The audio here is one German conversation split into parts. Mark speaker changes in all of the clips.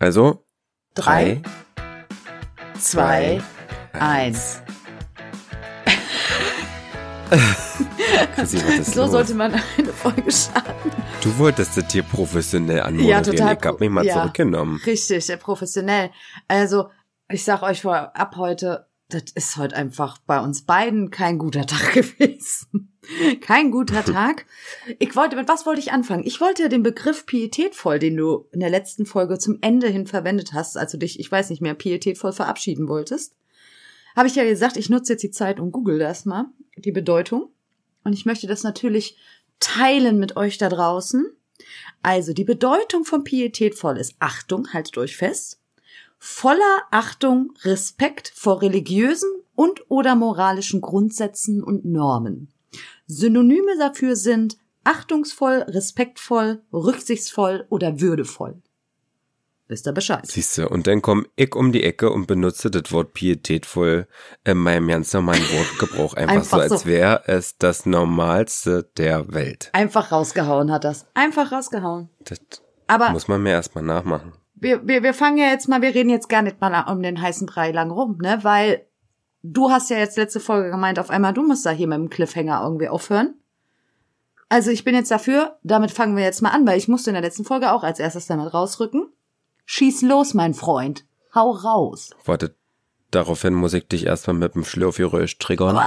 Speaker 1: Also,
Speaker 2: Drei, zwei, eins.
Speaker 1: Chrissy, was ist
Speaker 2: So
Speaker 1: los?
Speaker 2: sollte man eine Folge starten.
Speaker 1: Du wolltest das hier professionell anmoderieren.
Speaker 2: Ja, total
Speaker 1: Ich hab mich mal
Speaker 2: ja.
Speaker 1: zurückgenommen.
Speaker 2: Richtig, professionell. Also, ich sag euch vorab heute, das ist heute einfach bei uns beiden kein guter Tag gewesen. Kein guter Tag. Ich wollte, mit was wollte ich anfangen? Ich wollte den Begriff pietätvoll, den du in der letzten Folge zum Ende hin verwendet hast, als du dich, ich weiß nicht mehr, pietätvoll verabschieden wolltest. Habe ich ja gesagt, ich nutze jetzt die Zeit und google das mal, die Bedeutung. Und ich möchte das natürlich teilen mit euch da draußen. Also, die Bedeutung von pietätvoll ist Achtung, haltet euch fest, voller Achtung, Respekt vor religiösen und oder moralischen Grundsätzen und Normen. Synonyme dafür sind achtungsvoll, respektvoll, rücksichtsvoll oder würdevoll. Wisst ihr Bescheid?
Speaker 1: Siehst du, und dann komm ich um die Ecke und benutze das Wort pietätvoll in meinem ganz normalen Wortgebrauch. Einfach,
Speaker 2: Einfach
Speaker 1: so, als
Speaker 2: so.
Speaker 1: wäre es das Normalste der Welt.
Speaker 2: Einfach rausgehauen hat das. Einfach rausgehauen.
Speaker 1: Das
Speaker 2: Aber
Speaker 1: muss man mir erstmal nachmachen.
Speaker 2: Wir, wir, wir fangen ja jetzt mal, wir reden jetzt gar nicht mal um den heißen Brei lang rum, ne? Weil du hast ja jetzt letzte Folge gemeint, auf einmal du musst da hier mit dem Cliffhanger irgendwie aufhören. Also ich bin jetzt dafür, damit fangen wir jetzt mal an, weil ich musste in der letzten Folge auch als erstes damit rausrücken. Schieß los, mein Freund. Hau raus.
Speaker 1: Warte, daraufhin muss ich dich erstmal mit dem Schlürfgeräusch triggern.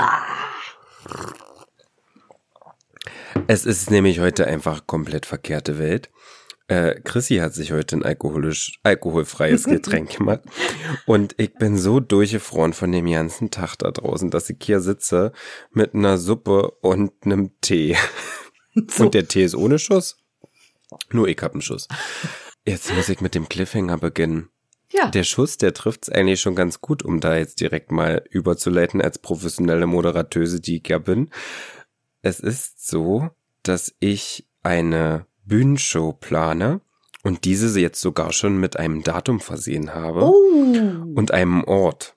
Speaker 1: Es ist nämlich heute einfach komplett verkehrte Welt. Äh, Chrissy hat sich heute ein alkoholisch, alkoholfreies Getränk gemacht. Und ich bin so durchgefroren von dem ganzen Tag da draußen, dass ich hier sitze mit einer Suppe und einem Tee. Und der Tee ist ohne Schuss. Nur ich hab einen Schuss. Jetzt muss ich mit dem Cliffhanger beginnen.
Speaker 2: Ja.
Speaker 1: Der Schuss, der trifft's eigentlich schon ganz gut, um da jetzt direkt mal überzuleiten als professionelle Moderatöse, die ich ja bin. Es ist so, dass ich eine Bühnenshow plane und diese jetzt sogar schon mit einem Datum versehen habe
Speaker 2: Oh.
Speaker 1: und einem Ort.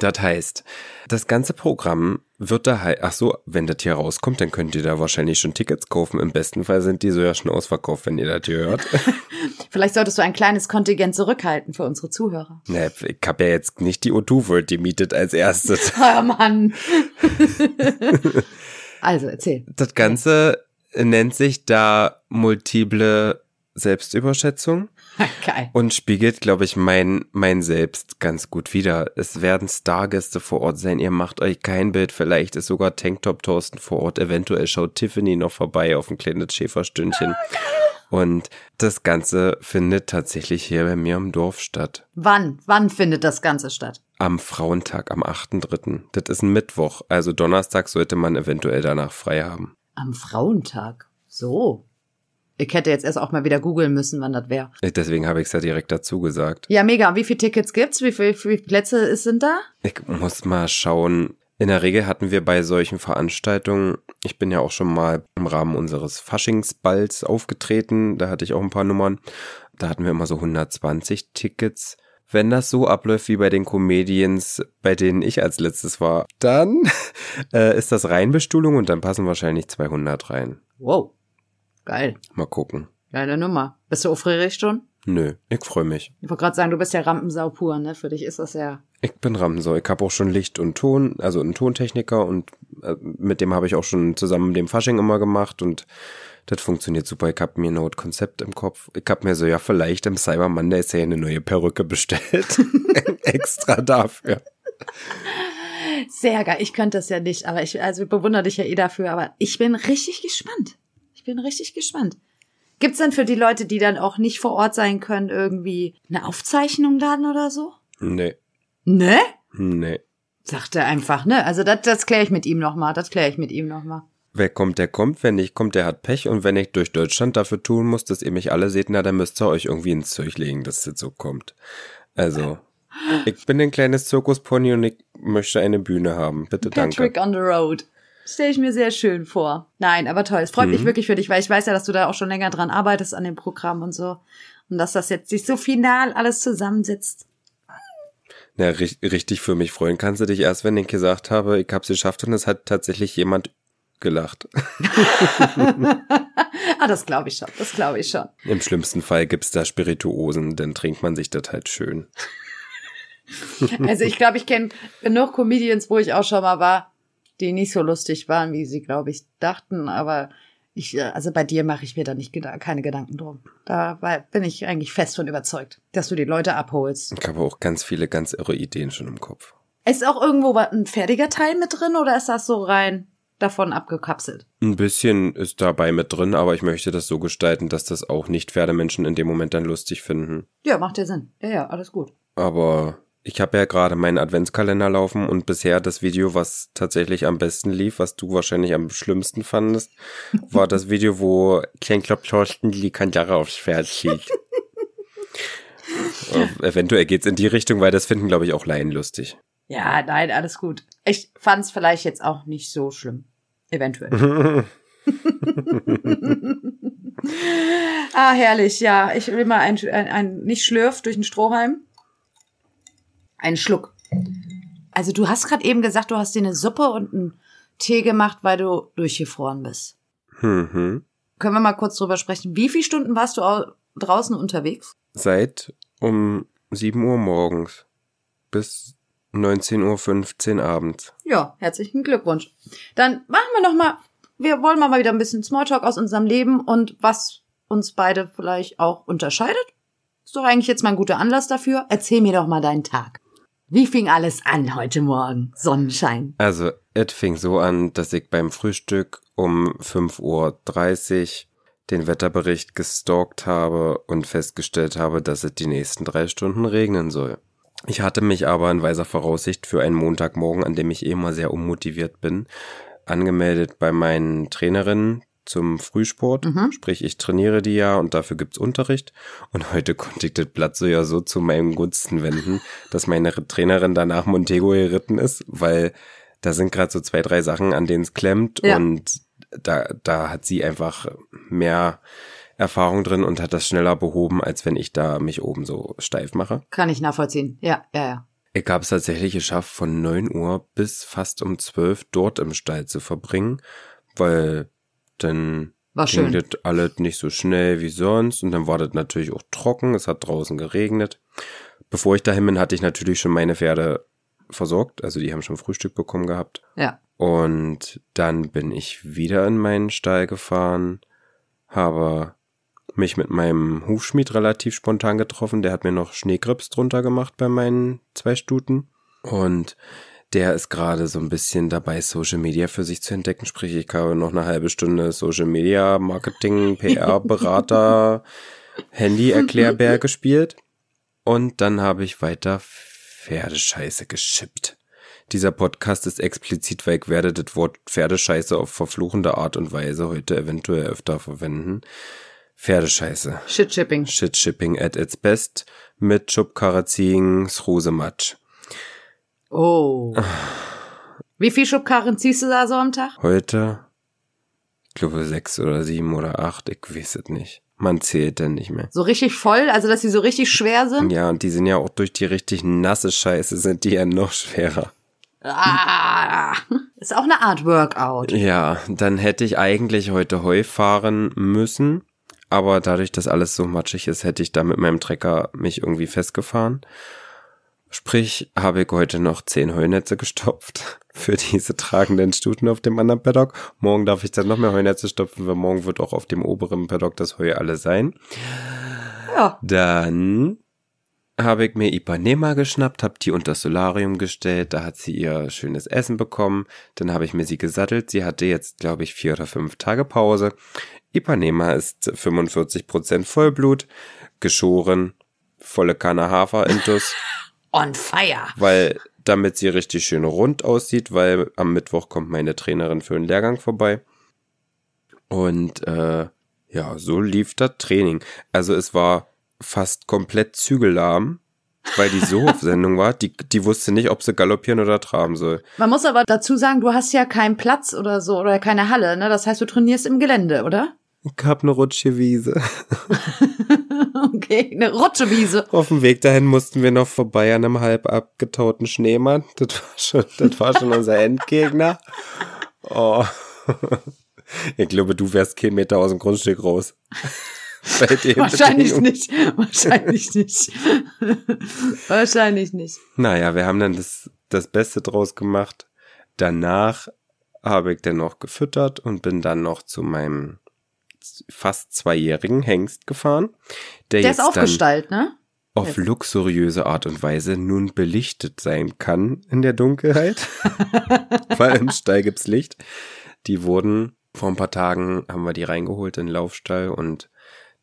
Speaker 1: Das heißt, das ganze Programm wird da halt, ach so, wenn das hier rauskommt, dann könnt ihr da wahrscheinlich schon Tickets kaufen. Im besten Fall sind die so ja schon ausverkauft, wenn ihr das hier hört.
Speaker 2: Vielleicht solltest du ein kleines Kontingent zurückhalten für unsere Zuhörer.
Speaker 1: Ne, ich hab ja jetzt nicht die O2 World gemietet als erstes.
Speaker 2: Oh Mann. also, erzähl.
Speaker 1: Das Ganze nennt sich da multiple Selbstüberschätzung
Speaker 2: Geil.
Speaker 1: und spiegelt, glaube ich, mein, mein Selbst ganz gut wider. Es werden Stargäste vor Ort sein. Ihr macht euch kein Bild. Vielleicht ist sogar Tanktop Thorsten vor Ort. Eventuell schaut Tiffany noch vorbei auf ein kleines Schäferstündchen. Und das Ganze findet tatsächlich hier bei mir im Dorf statt.
Speaker 2: Wann? Wann findet das Ganze statt?
Speaker 1: Am Frauentag, am 8.3. Das ist ein Mittwoch. Also Donnerstag sollte man eventuell danach frei haben.
Speaker 2: Am Frauentag. So. Ich hätte jetzt erst auch mal wieder googeln müssen, wann das wäre.
Speaker 1: Deswegen habe ich es ja direkt dazu gesagt.
Speaker 2: Ja, mega. Wie viele Tickets gibt's? Wie viele, wie viele Plätze sind da?
Speaker 1: Ich muss mal schauen. In der Regel hatten wir bei solchen Veranstaltungen, ich bin ja auch schon mal im Rahmen unseres Faschingsballs aufgetreten, da hatte ich auch ein paar Nummern. Da hatten wir immer so 120 Tickets. Wenn das so abläuft wie bei den Comedians, bei denen ich als letztes war, dann äh, ist das Reinbestuhlung und dann passen wahrscheinlich 200 rein.
Speaker 2: Wow. Geil.
Speaker 1: Mal gucken.
Speaker 2: Geile Nummer. Bist du aufgeregt schon?
Speaker 1: Nö, ich freue mich.
Speaker 2: Ich wollte gerade sagen, du bist ja Rampensau pur, ne? Für dich ist das ja.
Speaker 1: Ich bin Ramsau. Ich habe auch schon Licht und Ton, also einen Tontechniker und äh, mit dem habe ich auch schon zusammen den Fasching immer gemacht und das funktioniert super. Ich habe mir ein Konzept im Kopf. Ich habe mir so, ja, vielleicht im Cyber Monday ist ja eine neue Perücke bestellt. Extra dafür.
Speaker 2: Sehr geil. Ich könnte das ja nicht, aber ich, also ich bewundere dich ja eh dafür, aber ich bin richtig gespannt. Ich bin richtig gespannt. Gibt's denn für die Leute, die dann auch nicht vor Ort sein können, irgendwie eine Aufzeichnung dann oder so?
Speaker 1: Nee,
Speaker 2: Ne?
Speaker 1: nee.
Speaker 2: Sagt er einfach, ne? Also das, das kläre ich mit ihm nochmal. Das kläre ich mit ihm nochmal.
Speaker 1: Wer kommt, der kommt. Wer nicht kommt, der hat Pech. Und wenn ich durch Deutschland dafür tun muss, dass ihr mich alle seht, na, dann müsst ihr euch irgendwie ins Zeug legen, dass das so kommt. Also, ich bin ein kleines Zirkuspony und ich möchte eine Bühne haben. Bitte danke.
Speaker 2: Patrick on the road. Stelle ich mir sehr schön vor. Nein, aber toll. Es freut
Speaker 1: Mhm.
Speaker 2: mich wirklich für dich, weil ich weiß ja, dass du da auch schon länger dran arbeitest an dem Programm und so. Und dass das jetzt sich so final alles zusammensetzt.
Speaker 1: Na, ri richtig für mich freuen kannst du dich erst, wenn ich gesagt habe, ich hab's geschafft und es hat tatsächlich jemand gelacht.
Speaker 2: ah, das glaube ich schon. Das glaube ich schon.
Speaker 1: Im schlimmsten Fall gibt's da Spirituosen, dann trinkt man sich das halt schön.
Speaker 2: Also ich glaube, ich kenne genug Comedians, wo ich auch schon mal war, die nicht so lustig waren, wie sie, glaube ich, dachten. Aber ich, also bei dir mache ich mir da nicht keine Gedanken drum. Da bin ich eigentlich fest von überzeugt, dass du die Leute abholst.
Speaker 1: Ich habe auch ganz viele ganz irre Ideen schon im Kopf.
Speaker 2: Ist auch irgendwo ein fertiger Teil mit drin oder ist das so rein davon abgekapselt?
Speaker 1: Ein bisschen ist dabei mit drin, aber ich möchte das so gestalten, dass das auch nicht Pferdemenschen in dem Moment dann lustig finden.
Speaker 2: Ja, macht ja Sinn. Ja, ja, alles gut.
Speaker 1: Aber ich habe ja gerade meinen Adventskalender laufen und bisher das Video, was tatsächlich am besten lief, was du wahrscheinlich am schlimmsten fandest, war das Video, wo Klein Klopp Thorsten die Kandare aufs Pferd schießt. Eventuell geht's in die Richtung, weil das finden, glaube ich, auch Laien lustig.
Speaker 2: Ja, nein, alles gut. Ich fand's vielleicht jetzt auch nicht so schlimm. Eventuell. ah, herrlich, ja. Ich will mal ein, ein, ein nicht schlürf durch den Strohhalm. Einen Schluck. Also du hast gerade eben gesagt, du hast dir eine Suppe und einen Tee gemacht, weil du durchgefroren bist.
Speaker 1: Mhm.
Speaker 2: Können wir mal kurz drüber sprechen? Wie viele Stunden warst du draußen unterwegs?
Speaker 1: Seit um 7 Uhr morgens bis 19.15 Uhr abends.
Speaker 2: Ja, herzlichen Glückwunsch. Dann machen wir noch mal, wir wollen mal wieder ein bisschen Smalltalk aus unserem Leben und was uns beide vielleicht auch unterscheidet. Ist doch eigentlich jetzt mal ein guter Anlass dafür. Erzähl mir doch mal deinen Tag. Wie fing alles an heute Morgen? Sonnenschein.
Speaker 1: Also, es fing so an, dass ich beim Frühstück um 5.30 Uhr den Wetterbericht gestalkt habe und festgestellt habe, dass es die nächsten drei Stunden regnen soll. Ich hatte mich aber in weiser Voraussicht für einen Montagmorgen, an dem ich eh immer sehr unmotiviert bin, angemeldet bei meinen Trainerinnen, zum Frühsport. Mhm. Sprich, ich trainiere die ja und dafür gibt's Unterricht. Und heute konnte ich das Blatt so ja so zu meinem Gunsten wenden, dass meine Trainerin danach Montego geritten ist, weil da sind gerade so zwei, drei Sachen, an denen es klemmt ja. und da, da hat sie einfach mehr Erfahrung drin und hat das schneller behoben, als wenn ich da mich oben so steif mache.
Speaker 2: Kann ich nachvollziehen. Ja, ja, ja.
Speaker 1: Ich habe es tatsächlich geschafft, von neun Uhr bis fast um zwölf dort im Stall zu verbringen, weil dann
Speaker 2: war ging
Speaker 1: das alles nicht so schnell wie sonst und dann war das natürlich auch trocken, es hat draußen geregnet. Bevor ich dahin bin, hatte ich natürlich schon meine Pferde versorgt, also die haben schon Frühstück bekommen gehabt.
Speaker 2: Ja.
Speaker 1: Und dann bin ich wieder in meinen Stall gefahren, habe mich mit meinem Hufschmied relativ spontan getroffen, der hat mir noch Schneegrips drunter gemacht bei meinen zwei Stuten und der ist gerade so ein bisschen dabei, Social Media für sich zu entdecken. Sprich, ich habe noch eine halbe Stunde Social Media, Marketing, PR-Berater, Handy-Erklärbär gespielt. Und dann habe ich weiter Pferdescheiße geschippt. Dieser Podcast ist explizit, weil ich werde das Wort Pferdescheiße auf verfluchende Art und Weise heute eventuell öfter verwenden. Pferdescheiße.
Speaker 2: Shitshipping.
Speaker 1: Shitshipping at its best mit Schubkarre Srusematsch.
Speaker 2: Oh. Wie viel Schubkarren ziehst du da so am Tag?
Speaker 1: Heute, ich glaube sechs oder sieben oder acht, ich weiß es nicht. Man zählt denn nicht mehr.
Speaker 2: So richtig voll, also dass sie so richtig schwer sind?
Speaker 1: Ja, und die sind ja auch durch die richtig nasse Scheiße, sind die ja noch schwerer.
Speaker 2: Ah, ist auch eine Art Workout.
Speaker 1: Ja, dann hätte ich eigentlich heute Heu fahren müssen, aber dadurch, dass alles so matschig ist, hätte ich da mit meinem Trecker mich irgendwie festgefahren. Sprich, habe ich heute noch zehn Heunetze gestopft für diese tragenden Stuten auf dem anderen Paddock. Morgen darf ich dann noch mehr Heunetze stopfen, weil morgen wird auch auf dem oberen Paddock das Heu alle sein.
Speaker 2: Ja.
Speaker 1: Dann habe ich mir Ipanema geschnappt, habe die unter das Solarium gestellt, da hat sie ihr schönes Essen bekommen, dann habe ich mir sie gesattelt, sie hatte jetzt, glaube ich, vier oder fünf Tage Pause. Ipanema ist 45% Vollblut, geschoren, volle Kanne Hafer intus.
Speaker 2: on fire.
Speaker 1: Weil, damit sie richtig schön rund aussieht, weil am Mittwoch kommt meine Trainerin für einen Lehrgang vorbei. Und äh, ja, so lief das Training. Also es war fast komplett zügellahm, weil die so auf Sendung war. Die, die wusste nicht, ob sie galoppieren oder traben soll.
Speaker 2: Man muss aber dazu sagen, du hast ja keinen Platz oder so oder keine Halle, ne? Das heißt, du trainierst im Gelände, oder?
Speaker 1: Ich hab eine Rutschewiese.
Speaker 2: okay, eine Rutschewiese.
Speaker 1: Auf dem Weg dahin mussten wir noch vorbei an einem halb abgetauten Schneemann. Das war schon, das war schon unser Endgegner. Oh. ich glaube, du wärst kein Meter aus dem Grundstück raus.
Speaker 2: Wahrscheinlich nicht. Wahrscheinlich nicht. Wahrscheinlich nicht.
Speaker 1: Naja, wir haben dann das, das Beste draus gemacht. Danach habe ich dann noch gefüttert und bin dann noch zu meinem fast zweijährigen Hengst gefahren.
Speaker 2: Der, der ist aufgestallt, ne?
Speaker 1: Auf luxuriöse Art und Weise nun belichtet sein kann in der Dunkelheit. Weil im Stall gibt's Licht. Die wurden vor ein paar Tagen, haben wir die reingeholt in den Laufstall und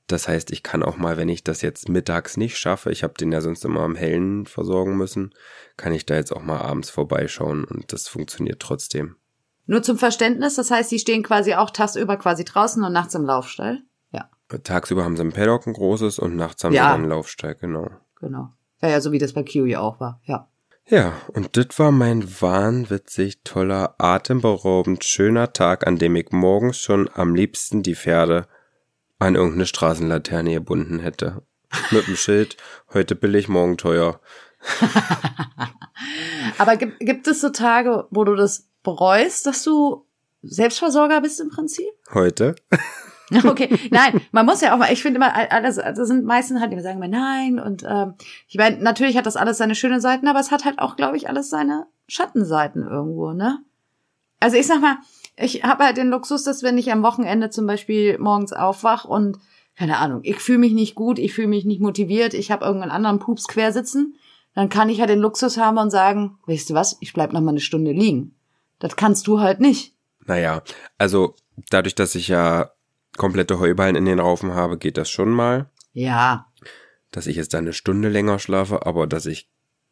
Speaker 1: das heißt, ich kann auch mal, wenn ich das jetzt mittags nicht schaffe, ich habe den ja sonst immer am Hellen versorgen müssen, kann ich da jetzt auch mal abends vorbeischauen und das funktioniert trotzdem.
Speaker 2: Nur zum Verständnis, das heißt, die stehen quasi auch tagsüber quasi draußen und nachts im Laufstall? Ja.
Speaker 1: Tagsüber haben sie im Paddock ein großes und nachts haben ja. sie dann einen Laufstall, genau.
Speaker 2: Genau. Ja, ja, so wie das bei Kiwi auch war, ja.
Speaker 1: Ja, und das war mein wahnwitzig toller, atemberaubend schöner Tag, an dem ich morgens schon am liebsten die Pferde an irgendeine Straßenlaterne gebunden hätte. Mit dem Schild, heute billig, morgen teuer.
Speaker 2: Aber gibt, gibt es so Tage, wo du das bereust, dass du Selbstversorger bist im Prinzip?
Speaker 1: Heute?
Speaker 2: Okay, nein, man muss ja auch mal, ich finde immer, alles, also sind meisten halt, die sagen immer nein und ähm, ich meine, natürlich hat das alles seine schönen Seiten, aber es hat halt auch, glaube ich, alles seine Schattenseiten irgendwo, ne? Also ich sag mal, ich habe halt den Luxus, dass wenn ich am Wochenende zum Beispiel morgens aufwach und keine Ahnung, ich fühle mich nicht gut, ich fühle mich nicht motiviert, ich habe irgendeinen anderen Pups quer sitzen, dann kann ich ja den Luxus haben und sagen, weißt du was, ich bleib noch mal eine Stunde liegen. Das kannst du halt nicht.
Speaker 1: Naja, also dadurch, dass ich ja komplette Heuballen in den Raufen habe, geht das schon mal.
Speaker 2: Ja.
Speaker 1: Dass ich jetzt eine Stunde länger schlafe, aber dass ich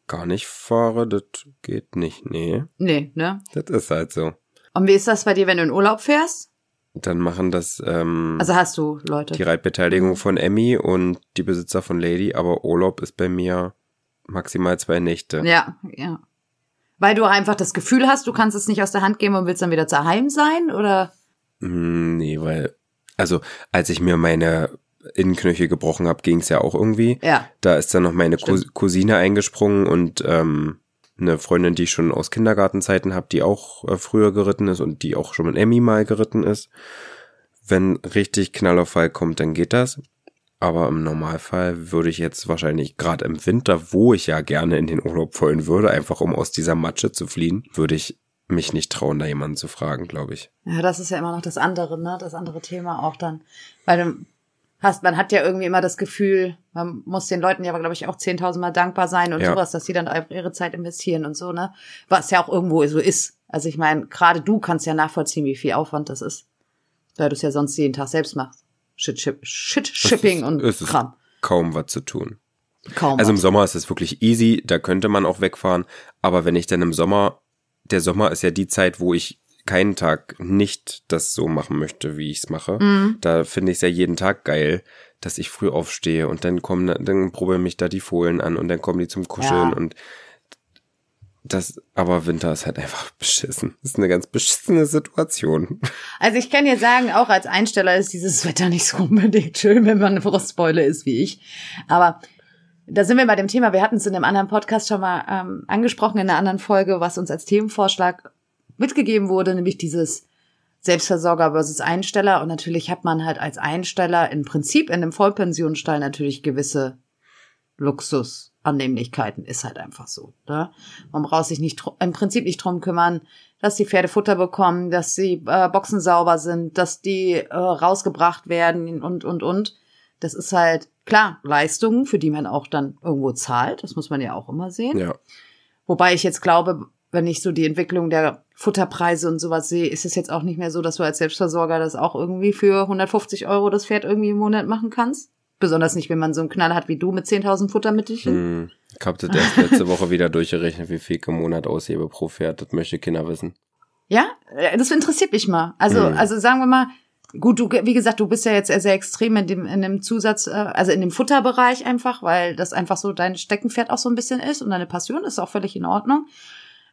Speaker 1: gar nicht fahre, das geht nicht. Nee.
Speaker 2: Nee, ne?
Speaker 1: Das ist halt so.
Speaker 2: Und wie ist das bei dir, wenn du in Urlaub fährst?
Speaker 1: Dann machen das ähm,
Speaker 2: also hast du Leute
Speaker 1: die Reitbeteiligung von Emmy und die Besitzer von Lady, aber Urlaub ist bei mir maximal zwei Nächte.
Speaker 2: Ja, ja. Weil du einfach das Gefühl hast, du kannst es nicht aus der Hand geben und willst dann wieder zu Heim sein, oder?
Speaker 1: Mm, nee, weil also als ich mir meine Innenknöchel gebrochen habe, ging es ja auch irgendwie.
Speaker 2: Ja.
Speaker 1: Da ist dann noch meine Stimmt. Cousine eingesprungen und ähm, eine Freundin, die ich schon aus Kindergartenzeiten habe, die auch äh, früher geritten ist und die auch schon mit Emmy mal geritten ist. Wenn richtig Knallerfall kommt, dann geht das. Aber im Normalfall würde ich jetzt wahrscheinlich gerade im Winter, wo ich ja gerne in den Urlaub wollen würde, einfach um aus dieser Matsche zu fliehen, würde ich mich nicht trauen, da jemanden zu fragen, glaube ich.
Speaker 2: Ja, das ist ja immer noch das andere, ne? Das andere Thema auch dann. Weil du hast, man hat ja irgendwie immer das Gefühl, man muss den Leuten ja, glaube ich, auch 10.000 Mal dankbar sein und ja. sowas, dass sie dann ihre Zeit investieren und so, ne? Was ja auch irgendwo so ist. Also ich meine, gerade du kannst ja nachvollziehen, wie viel Aufwand das ist. Weil du es ja sonst jeden Tag selbst machst. Shit, Shit, ist, und
Speaker 1: es Kram. kaum was zu tun. Kaum also was. im Sommer ist es wirklich easy, da könnte man auch wegfahren. Aber wenn ich dann im Sommer, der Sommer ist ja die Zeit, wo ich keinen Tag nicht das so machen möchte, wie ich es mache. Mhm. Da finde ich es ja jeden Tag geil, dass ich früh aufstehe und dann kommen, dann probieren mich da die Fohlen an und dann kommen die zum Kuscheln ja. und das, aber Winter ist halt einfach beschissen. Das ist eine ganz beschissene Situation.
Speaker 2: Also ich kann dir sagen, auch als Einsteller ist dieses Wetter nicht so unbedingt schön, wenn man eine Frostbeule ist wie ich. Aber da sind wir bei dem Thema, wir hatten es in einem anderen Podcast schon mal ähm, angesprochen, in einer anderen Folge, was uns als Themenvorschlag mitgegeben wurde, nämlich dieses Selbstversorger versus Einsteller. Und natürlich hat man halt als Einsteller im Prinzip in einem Vollpensionsstall natürlich gewisse Luxusannehmlichkeiten. Ist halt einfach so. Ne? Man braucht sich nicht im Prinzip nicht drum kümmern, dass die Pferde Futter bekommen, dass die äh, Boxen sauber sind, dass die äh, rausgebracht werden und, und, und. Das ist halt, klar, Leistungen, für die man auch dann irgendwo zahlt. Das muss man ja auch immer sehen.
Speaker 1: Ja.
Speaker 2: Wobei ich jetzt glaube, wenn ich so die Entwicklung der Futterpreise und sowas sehe, ist es jetzt auch nicht mehr so, dass du als Selbstversorger das auch irgendwie für 150 Euro das Pferd irgendwie im Monat machen kannst. Besonders nicht, wenn man so einen Knall hat wie du mit 10.000 Futtermittelchen.
Speaker 1: Hm, ich habe das erst letzte Woche wieder durchgerechnet, wie viel ich im Monat aushebe pro Pferd. Das möchte Kinder wissen.
Speaker 2: Ja, das interessiert mich mal. Also, hm. also sagen wir mal, gut, du, wie gesagt, du bist ja jetzt sehr extrem in dem, in dem Zusatz, äh, also in dem Futterbereich einfach, weil das einfach so dein Steckenpferd auch so ein bisschen ist und deine Passion ist auch völlig in Ordnung.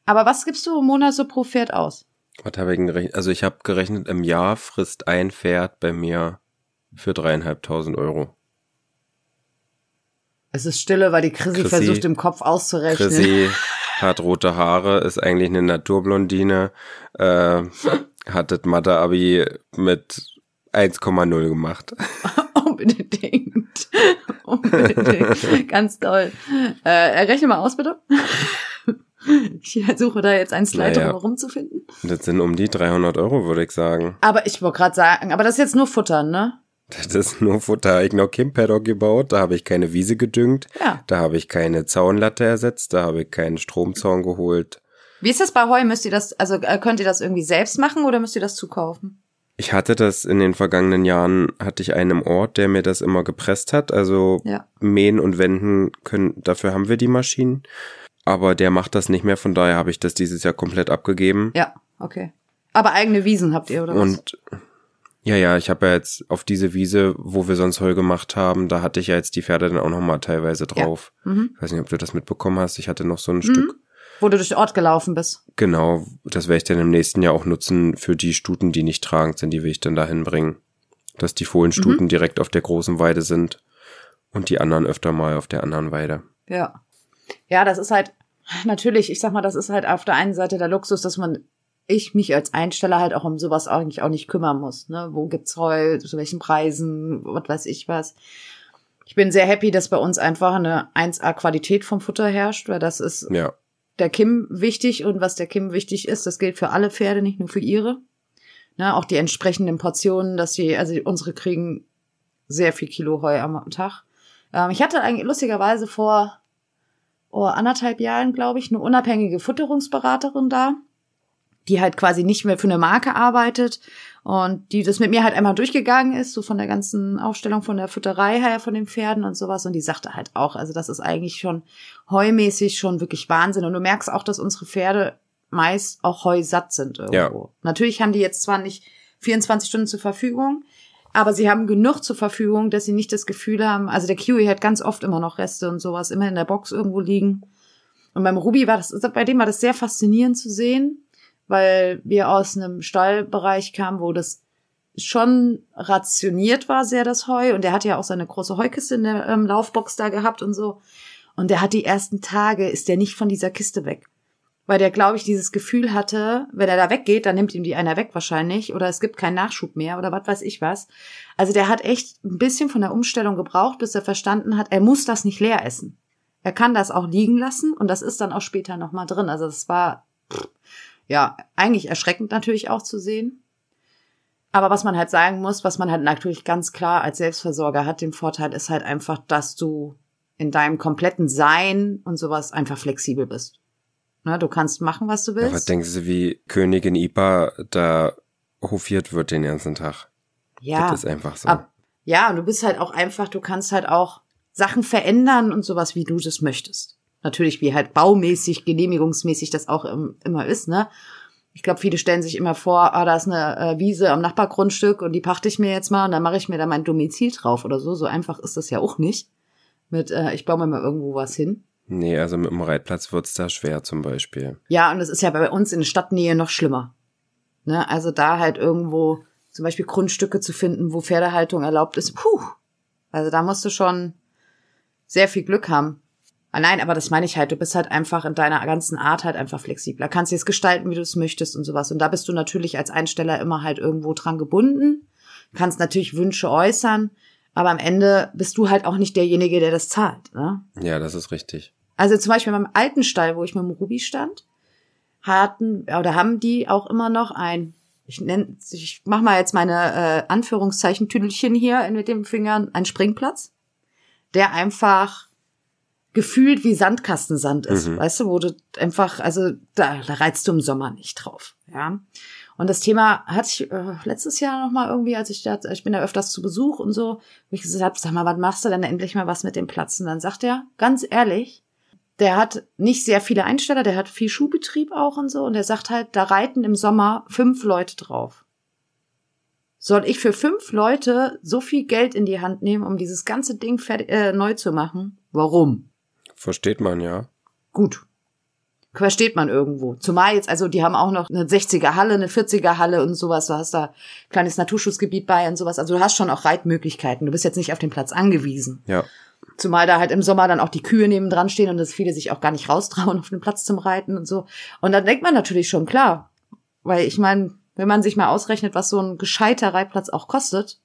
Speaker 2: Aber was gibst du im Monat so pro Pferd aus?
Speaker 1: Was habe ich gerechnet? Also ich habe gerechnet, im Jahr frisst ein Pferd bei mir für dreieinhalbtausend Euro.
Speaker 2: Es ist Stille, weil die Chrissy, Chrissy versucht im Kopf auszurechnen.
Speaker 1: Chrissy hat rote Haare, ist eigentlich eine Naturblondine, äh, hat das Mathe-Abi mit 1,0 gemacht.
Speaker 2: Unbedingt. Unbedingt. Ganz toll. Äh, rechne mal aus, bitte. Ich suche da jetzt einen Slide,
Speaker 1: Naja.
Speaker 2: um rumzufinden.
Speaker 1: Das sind um die 300 Euro, würde ich sagen.
Speaker 2: Aber ich wollte gerade sagen, aber das ist jetzt nur Futter, ne?
Speaker 1: Das ist nur Futter. Ich noch kein Paddock gebaut, da habe ich keine Wiese gedüngt,
Speaker 2: Ja.
Speaker 1: da habe ich keine Zaunlatte ersetzt, da habe ich keinen Stromzaun geholt.
Speaker 2: Wie ist das bei Heu? Müsst ihr das, also äh, könnt ihr das irgendwie selbst machen oder müsst ihr das zukaufen?
Speaker 1: Ich hatte das in den vergangenen Jahren, hatte ich einen im Ort, der mir das immer gepresst hat. Also
Speaker 2: Ja.
Speaker 1: mähen und wenden können, dafür haben wir die Maschinen. Aber der macht das nicht mehr, von daher habe ich das dieses Jahr komplett abgegeben.
Speaker 2: Ja, okay. Aber eigene Wiesen habt ihr, oder was?
Speaker 1: Und ja, ja, ich habe ja jetzt auf diese Wiese, wo wir sonst Heu gemacht haben, da hatte ich ja jetzt die Pferde dann auch noch mal teilweise drauf.
Speaker 2: Mhm.
Speaker 1: Ich weiß nicht, ob du das mitbekommen hast. Ich hatte noch so ein Stück.
Speaker 2: Wo du durch den Ort gelaufen bist.
Speaker 1: Genau, das werde ich dann im nächsten Jahr auch nutzen für die Stuten, die nicht tragend sind, die will ich dann dahin bringen. Dass die Fohlenstuten
Speaker 2: Mhm.
Speaker 1: direkt auf der großen Weide sind und die anderen öfter mal auf der anderen Weide.
Speaker 2: Ja. Ja, das ist halt, natürlich, ich sag mal, das ist halt auf der einen Seite der Luxus, dass man, ich mich als Einsteller halt auch um sowas eigentlich auch nicht kümmern muss. Ne? Wo gibt's Heu, zu welchen Preisen, was weiß ich was. Ich bin sehr happy, dass bei uns einfach eine 1A-Qualität vom Futter herrscht, weil das ist
Speaker 1: Ja,
Speaker 2: der Kim wichtig und was der Kim wichtig ist, das gilt für alle Pferde, nicht nur für ihre. Ne, auch die entsprechenden Portionen, dass sie, also unsere kriegen sehr viel Kilo Heu am Tag. Ähm, ich hatte eigentlich lustigerweise vor oh, anderthalb Jahren, glaube ich, eine unabhängige Futterungsberaterin da, die halt quasi nicht mehr für eine Marke arbeitet und die das mit mir halt einmal durchgegangen ist, so von der ganzen Aufstellung von der Futterei her, von den Pferden und sowas. Und die sagte halt auch, also das ist eigentlich schon heumäßig schon wirklich Wahnsinn. Und du merkst auch, dass unsere Pferde meist auch heusatt sind irgendwo.
Speaker 1: Ja.
Speaker 2: Natürlich haben die jetzt zwar nicht 24 Stunden zur Verfügung, aber sie haben genug zur Verfügung, dass sie nicht das Gefühl haben, also der Kiwi hat ganz oft immer noch Reste und sowas, immer in der Box irgendwo liegen. Und beim Ruby war das, bei dem war das sehr faszinierend zu sehen, weil wir aus einem Stallbereich kamen, wo das schon rationiert war sehr das Heu und der hat ja auch seine große Heukiste in der ähm, Laufbox da gehabt und so. Und der hat die ersten Tage, ist der nicht von dieser Kiste weg. Weil der, glaube ich, dieses Gefühl hatte, wenn er da weggeht, dann nimmt ihm die einer weg wahrscheinlich oder es gibt keinen Nachschub mehr oder was weiß ich was. Also der hat echt ein bisschen von der Umstellung gebraucht, bis er verstanden hat, er muss das nicht leer essen. Er kann das auch liegen lassen und das ist dann auch später nochmal drin. Also das war, pff, ja, eigentlich erschreckend natürlich auch zu sehen. Aber was man halt sagen muss, was man halt natürlich ganz klar als Selbstversorger hat, den Vorteil ist halt einfach, dass du in deinem kompletten Sein und sowas einfach flexibel bist. Ne, du kannst machen, was du
Speaker 1: aber was
Speaker 2: willst.
Speaker 1: denkst du, wie Königin Ipa da hofiert wird den ganzen Tag?
Speaker 2: Ja,
Speaker 1: Das ist einfach so.
Speaker 2: ab, ja, und du bist halt auch einfach, du kannst halt auch Sachen verändern und sowas, wie du das möchtest. Natürlich, wie halt baumäßig, genehmigungsmäßig das auch im, immer ist, ne? Ich glaube, viele stellen sich immer vor, ah, da ist eine äh, Wiese am Nachbargrundstück und die pachte ich mir jetzt mal und dann mache ich mir da mein Domizil drauf oder so. So einfach ist das ja auch nicht. Mit, äh, ich baue mir mal irgendwo was hin.
Speaker 1: Nee, also mit dem Reitplatz wird's da schwer zum Beispiel.
Speaker 2: Ja, und es ist ja bei uns in Stadtnähe noch schlimmer. Ne? Also da halt irgendwo zum Beispiel Grundstücke zu finden, wo Pferdehaltung erlaubt ist, puh. Also da musst du schon sehr viel Glück haben. Ah, nein, aber das meine ich halt, du bist halt einfach in deiner ganzen Art halt einfach flexibler. Kannst es gestalten, wie du es möchtest und sowas. Und da bist du natürlich als Einsteller immer halt irgendwo dran gebunden. Kannst natürlich Wünsche äußern, aber am Ende bist du halt auch nicht derjenige, der das zahlt. Ne?
Speaker 1: Ja, das ist richtig.
Speaker 2: Also zum Beispiel beim alten Stall, wo ich mit dem Ruby stand, hatten oder haben die auch immer noch ein, ich nenne, ich mach mal jetzt meine äh, Anführungszeichen Tüdelchen hier mit den Fingern, ein Springplatz, der einfach gefühlt wie Sandkastensand ist,
Speaker 1: Mhm.
Speaker 2: weißt du, wo du einfach, also da, da reizt du im Sommer nicht drauf, ja. Und das Thema hatte ich äh, letztes Jahr noch mal irgendwie, als ich da, ich bin da öfters zu Besuch und so, wo ich gesagt habe, sag mal, was machst du denn endlich mal was mit dem Platz? Und dann sagt er, ganz ehrlich, der hat nicht sehr viele Einsteller, der hat viel Schuhbetrieb auch und so. Und der sagt halt, da reiten im Sommer fünf Leute drauf. Soll ich für fünf Leute so viel Geld in die Hand nehmen, um dieses ganze Ding fertig, äh, neu zu machen? Warum?
Speaker 1: Versteht man ja.
Speaker 2: Gut. Versteht man irgendwo. Zumal jetzt, also die haben auch noch eine 60er Halle, eine 40er Halle und sowas. Du hast da kleines Naturschutzgebiet bei und sowas. Also du hast schon auch Reitmöglichkeiten. Du bist jetzt nicht auf den Platz angewiesen.
Speaker 1: Ja.
Speaker 2: Zumal da halt im Sommer dann auch die Kühe neben dran stehen und dass viele sich auch gar nicht raustrauen auf den Platz zum Reiten und so. Und dann denkt man natürlich schon, klar, weil ich meine, wenn man sich mal ausrechnet, was so ein gescheiter Reitplatz auch kostet.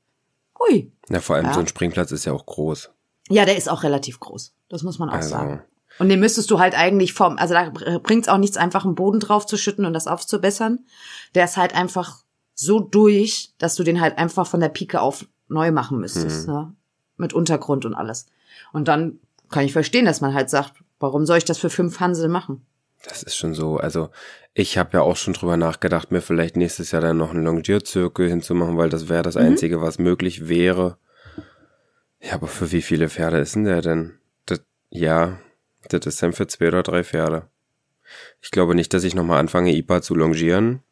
Speaker 2: Hui.
Speaker 1: Na, vor allem
Speaker 2: Ja.
Speaker 1: so ein Springplatz ist ja auch groß.
Speaker 2: Ja, der ist auch relativ groß. Das muss man auch
Speaker 1: Also,
Speaker 2: sagen. Und den müsstest du halt eigentlich vom, also da bringt's auch nichts, einfach einen Boden drauf zu schütten und das aufzubessern. Der ist halt einfach so durch, dass du den halt einfach von der Pike auf neu machen müsstest, ne? Mit Untergrund und alles. Und dann kann ich verstehen, dass man halt sagt, warum soll ich das für fünf Hansel machen?
Speaker 1: Das ist schon so. Also ich habe ja auch schon drüber nachgedacht, mir vielleicht nächstes Jahr dann noch einen Longierzirkel hinzumachen, weil das wäre das Einzige, was möglich wäre. Ja, aber für wie viele Pferde ist denn der denn? Das, ja, das ist dann für zwei oder drei Pferde. Ich glaube nicht, dass ich nochmal anfange, IPA zu longieren.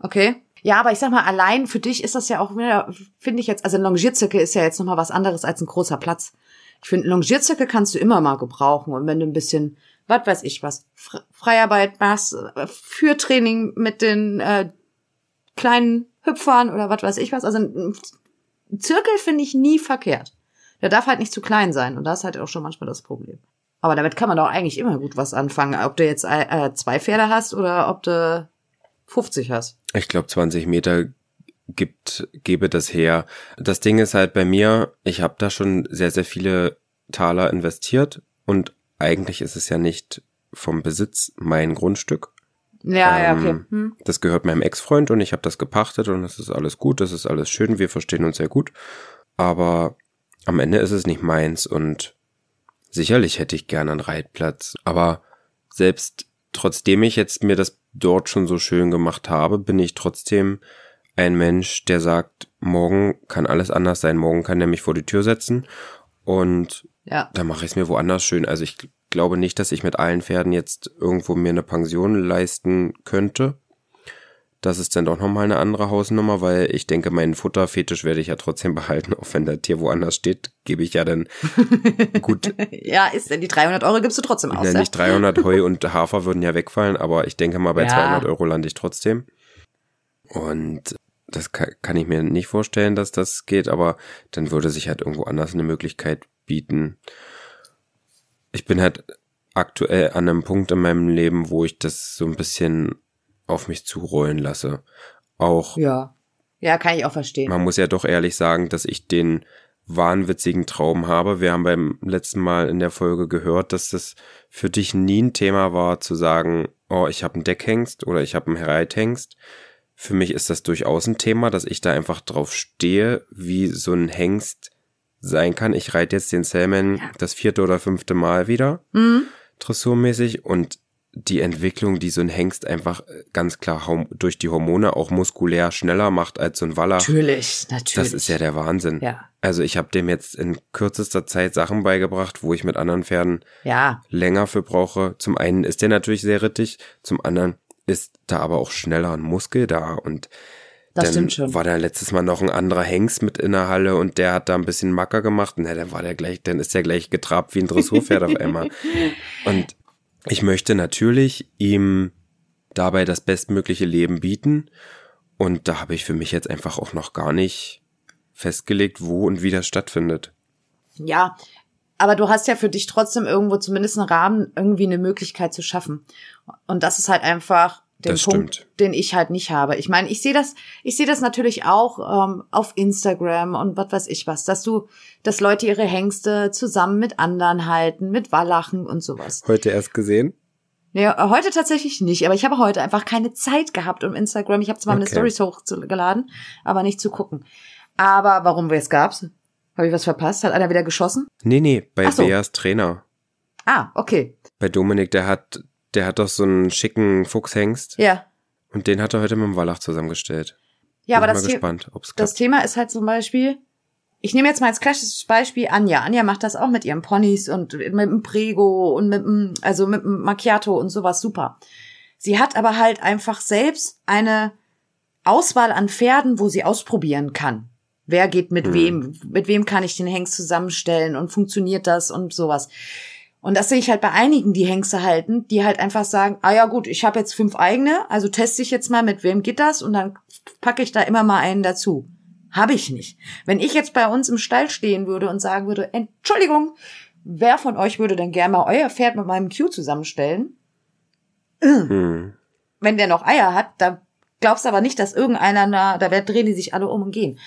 Speaker 2: Okay. Ja, aber ich sag mal, allein für dich ist das ja auch finde ich jetzt, also ein Longierzirkel ist ja jetzt nochmal was anderes als ein großer Platz. Ich finde, Longierzirkel kannst du immer mal gebrauchen. Und wenn du ein bisschen, was weiß ich was, Fre- Freiarbeit machst, äh, Führtraining mit den äh, kleinen Hüpfern oder was weiß ich was. Also Zirkel finde ich nie verkehrt. Der darf halt nicht zu klein sein. Und das ist halt auch schon manchmal das Problem. Aber damit kann man doch eigentlich immer gut was anfangen. Ob du jetzt äh, äh, zwei Pferde hast oder ob du 50 hast.
Speaker 1: Ich glaube, 20 Meter gibt, gebe das her. Das Ding ist halt bei mir, ich habe da schon sehr, sehr viele Taler investiert und eigentlich ist es ja nicht vom Besitz mein Grundstück.
Speaker 2: Ja, ja,
Speaker 1: Ähm,
Speaker 2: okay. Hm.
Speaker 1: Das gehört meinem Ex-Freund und ich habe das gepachtet und es ist alles gut, das ist alles schön, wir verstehen uns sehr gut. Aber am Ende ist es nicht meins und sicherlich hätte ich gerne einen Reitplatz. Aber selbst trotzdem ich jetzt mir das dort schon so schön gemacht habe, bin ich trotzdem ein Mensch, der sagt, morgen kann alles anders sein, morgen kann er mich vor die Tür setzen und
Speaker 2: Ja.
Speaker 1: da mache ich es mir woanders schön. Also ich glaube nicht, dass ich mit allen Pferden jetzt irgendwo mir eine Pension leisten könnte. Das ist dann doch nochmal eine andere Hausnummer, weil ich denke, meinen Futterfetisch werde ich ja trotzdem behalten, auch wenn das Tier woanders steht, gebe ich ja dann gut,
Speaker 2: Ja, ist denn die 300 Euro gibst du trotzdem aus,
Speaker 1: ja, nicht 300 Heu und Hafer würden ja wegfallen, aber ich denke mal, bei
Speaker 2: Ja.
Speaker 1: 200 Euro lande ich trotzdem. Und das kann, kann ich mir nicht vorstellen, dass das geht, aber dann würde sich halt irgendwo anders eine Möglichkeit bieten. Ich bin halt aktuell an einem Punkt in meinem Leben, wo ich das so ein bisschen auf mich zurollen lasse. Auch
Speaker 2: Ja. Ja, kann ich auch verstehen.
Speaker 1: man muss ja doch ehrlich sagen, dass ich den wahnwitzigen Traum habe. Wir haben beim letzten Mal in der Folge gehört, dass das für dich nie ein Thema war, zu sagen, oh, ich habe einen Deckhengst oder ich habe einen Reithengst. Für mich ist das durchaus ein Thema, dass ich da einfach drauf stehe, wie so ein Hengst sein kann. Ich reite jetzt den Salmon das vierte oder fünfte Mal wieder,
Speaker 2: Mhm.
Speaker 1: dressurmäßig und die Entwicklung, die so ein Hengst einfach äh, ganz klar durch die Hormone auch muskulär schneller macht als so ein Waller.
Speaker 2: Natürlich, natürlich.
Speaker 1: Das ist ja der Wahnsinn.
Speaker 2: Ja.
Speaker 1: Also ich habe dem jetzt in kürzester Zeit Sachen beigebracht, wo ich mit anderen Pferden
Speaker 2: Ja,
Speaker 1: länger für brauche. Zum einen ist der natürlich sehr rittig, zum anderen ist da aber auch schneller ein Muskel da und
Speaker 2: das
Speaker 1: dann
Speaker 2: stimmt schon.
Speaker 1: war da letztes Mal noch ein anderer Hengst mit in der Halle und der hat da ein bisschen Macker gemacht. Na, dann war der gleich, dann ist der gleich getrabt wie ein Dressurpferd auf einmal. Und ich möchte natürlich ihm dabei das bestmögliche Leben bieten. Und da habe ich für mich jetzt einfach auch noch gar nicht festgelegt, wo und wie das stattfindet.
Speaker 2: Ja, aber du hast ja für dich trotzdem irgendwo zumindest einen Rahmen, irgendwie eine Möglichkeit zu schaffen. Und das ist halt einfach den
Speaker 1: Das
Speaker 2: Punkt,
Speaker 1: stimmt.
Speaker 2: den ich halt nicht habe. Ich meine, ich sehe das, ich sehe das natürlich auch ähm, auf Instagram und was weiß ich was, dass du, dass Leute ihre Hengste zusammen mit anderen halten, mit Wallachen und sowas.
Speaker 1: Heute erst gesehen?
Speaker 2: Nee, heute tatsächlich nicht, aber ich habe heute einfach keine Zeit gehabt um Instagram. Ich habe zwar meine
Speaker 1: Okay.
Speaker 2: Stories hochgeladen, aber nicht zu gucken. Aber warum es gab's? Habe ich was verpasst? Hat einer wieder geschossen?
Speaker 1: Nee, nee, bei
Speaker 2: Ach so.
Speaker 1: Beas Trainer.
Speaker 2: Ah, okay.
Speaker 1: Bei Dominik, der hat, der hat doch so einen schicken Fuchshengst
Speaker 2: Ja.
Speaker 1: und den hat er heute mit dem Wallach zusammengestellt.
Speaker 2: Ja, aber
Speaker 1: Bin
Speaker 2: das,
Speaker 1: mal
Speaker 2: The
Speaker 1: gespannt,
Speaker 2: das. Thema ist halt zum Beispiel, ich nehme jetzt mal als klassisches Beispiel Anja. Anja macht das auch mit ihren Ponys und mit dem Prego und mit dem, also mit dem Macchiato und sowas super. Sie hat aber halt einfach selbst eine Auswahl an Pferden, wo sie ausprobieren kann. Wer geht mit
Speaker 1: Mhm.
Speaker 2: wem? Mit wem kann ich den Hengst zusammenstellen und funktioniert das und sowas? Und das sehe ich halt bei einigen, die Hengste halten, die halt einfach sagen, ah ja gut, ich habe jetzt fünf eigene, also teste ich jetzt mal, mit wem geht das und dann packe ich da immer mal einen dazu. Habe ich nicht. Wenn ich jetzt bei uns im Stall stehen würde und sagen würde, Entschuldigung, wer von euch würde denn gerne mal euer Pferd mit meinem Q zusammenstellen?
Speaker 1: Hm.
Speaker 2: Wenn der noch Eier hat, da glaubst aber nicht, dass irgendeiner, da drehen die sich alle um und gehen.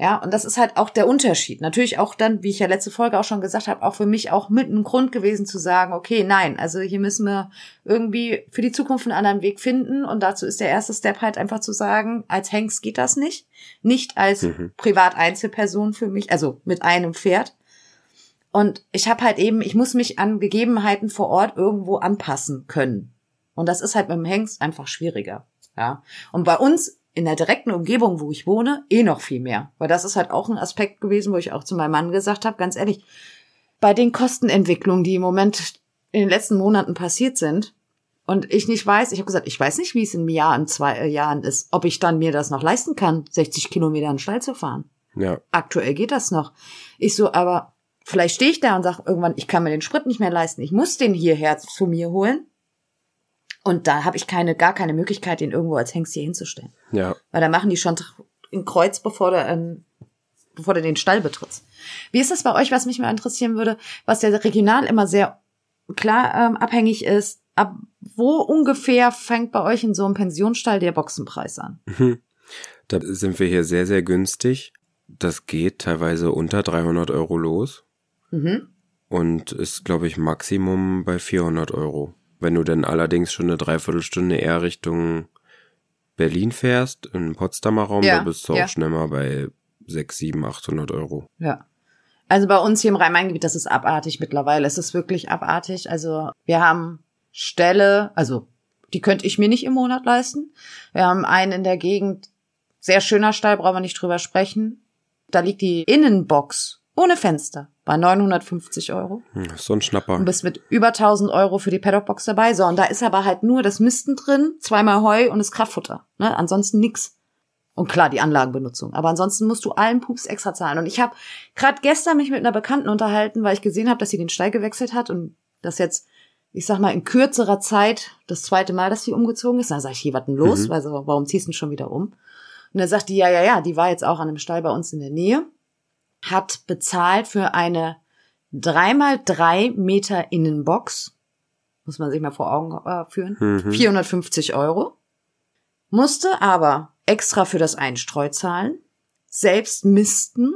Speaker 2: Ja, und das ist halt auch der Unterschied. Natürlich auch dann, wie ich ja letzte Folge auch schon gesagt habe, auch für mich auch mit einem Grund gewesen zu sagen, okay, nein, also hier müssen wir irgendwie für die Zukunft einen anderen Weg finden. Und dazu ist der erste Step halt einfach zu sagen, als Hengst geht das nicht. Nicht als mhm. Privat-Einzelperson für mich, also mit einem Pferd. Und ich habe halt eben, ich muss mich an Gegebenheiten vor Ort irgendwo anpassen können. Und das ist halt mit dem Hengst einfach schwieriger. Ja. Und bei uns in der direkten Umgebung, wo ich wohne, eh noch viel mehr. Weil das ist halt auch ein Aspekt gewesen, wo ich auch zu meinem Mann gesagt habe, ganz ehrlich, bei den Kostenentwicklungen, die im Moment in den letzten Monaten passiert sind, und ich nicht weiß, ich habe gesagt, ich weiß nicht, wie es in einem Jahr, in zwei äh, Jahren ist, ob ich dann mir das noch leisten kann, 60 Kilometer in den Stall zu fahren.
Speaker 1: Ja.
Speaker 2: Aktuell geht das noch. Ich so, aber vielleicht stehe ich da und sage irgendwann, ich kann mir den Sprit nicht mehr leisten, ich muss den hierher zu mir holen. Und da habe ich keine, gar keine Möglichkeit, den irgendwo als Hengst hier hinzustellen.
Speaker 1: Ja.
Speaker 2: Weil da machen die schon ein Kreuz, bevor du, ähm, bevor du den Stall betrittst. Wie ist das bei euch, was mich mal interessieren würde, was ja regional immer sehr klar ähm, abhängig ist, ab wo ungefähr fängt bei euch in so einem Pensionsstall der Boxenpreis an?
Speaker 1: Mhm. Da sind wir hier sehr, sehr günstig. Das geht teilweise unter 300 Euro los.
Speaker 2: Mhm.
Speaker 1: Und ist, glaube ich, Maximum bei 400 Euro. Wenn du dann allerdings schon eine Dreiviertelstunde eher Richtung Berlin fährst, im Potsdamer Raum, ja, da bist du ja. auch schnell mal bei 6, 7, 800 Euro.
Speaker 2: Ja. Also bei uns hier im Rhein-Main-Gebiet, das ist abartig mittlerweile. Es ist wirklich abartig. Also wir haben Ställe, also die könnte ich mir nicht im Monat leisten. Wir haben einen in der Gegend, sehr schöner Stall, brauchen wir nicht drüber sprechen. Da liegt die Innenbox ohne Fenster bei 950 Euro.
Speaker 1: Hm, so ein Schnapper.
Speaker 2: Und bist mit über 1000 Euro für die Paddockbox dabei. So, und da ist aber halt nur das Misten drin, zweimal Heu und das Kraftfutter. Ne? Ansonsten nix. Und klar, die Anlagenbenutzung. Aber ansonsten musst du allen Pups extra zahlen. Und ich habe gerade gestern mich mit einer Bekannten unterhalten, weil ich gesehen habe, dass sie den Stall gewechselt hat und das jetzt, ich sag mal, in kürzerer Zeit das zweite Mal, dass sie umgezogen ist. Da sag ich, hier, was denn los? Mhm. Weil so, warum ziehst du denn schon wieder um? Und dann sagt die, ja, ja, ja, die war jetzt auch an einem Stall bei uns in der Nähe hat bezahlt für eine dreimal drei Meter Innenbox, muss man sich mal vor Augen äh, führen, mhm. 450 Euro, musste aber extra für das Einstreu zahlen, selbst misten,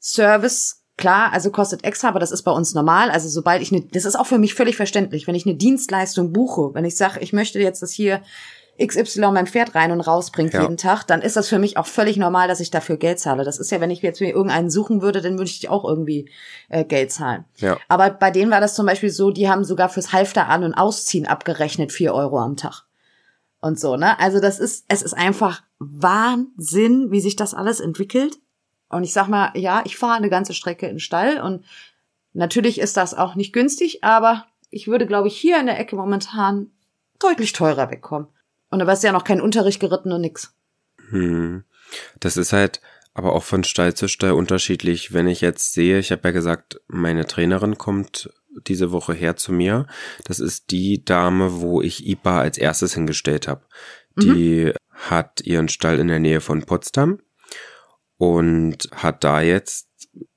Speaker 2: Service, klar, also kostet extra, aber das ist bei uns normal. Also sobald ich eine, das ist auch für mich völlig verständlich, wenn ich eine Dienstleistung buche, wenn ich sage, ich möchte jetzt das hier XY mein Pferd rein und rausbringt ja. jeden Tag, dann ist das für mich auch völlig normal, dass ich dafür Geld zahle. Das ist ja, wenn ich jetzt mir irgendeinen suchen würde, dann würde ich auch irgendwie äh, Geld zahlen.
Speaker 1: Ja.
Speaker 2: Aber bei denen war das zum Beispiel so, die haben sogar fürs Halfter an- und Ausziehen abgerechnet vier Euro am Tag. Und so, ne? Also das ist, es ist einfach Wahnsinn, wie sich das alles entwickelt. Und ich sag mal, ja, ich fahre eine ganze Strecke in den Stall und natürlich ist das auch nicht günstig, aber ich würde, glaube ich, hier in der Ecke momentan deutlich teurer wegkommen. Und da warst du ja noch kein Unterricht geritten und nix.
Speaker 1: Hm. Das ist halt aber auch von Stall zu Stall unterschiedlich. Wenn ich jetzt sehe, ich habe ja gesagt, meine Trainerin kommt diese Woche her zu mir. Das ist die Dame, wo ich IPA als erstes hingestellt habe. Die mhm. hat ihren Stall in der Nähe von Potsdam und hat da jetzt,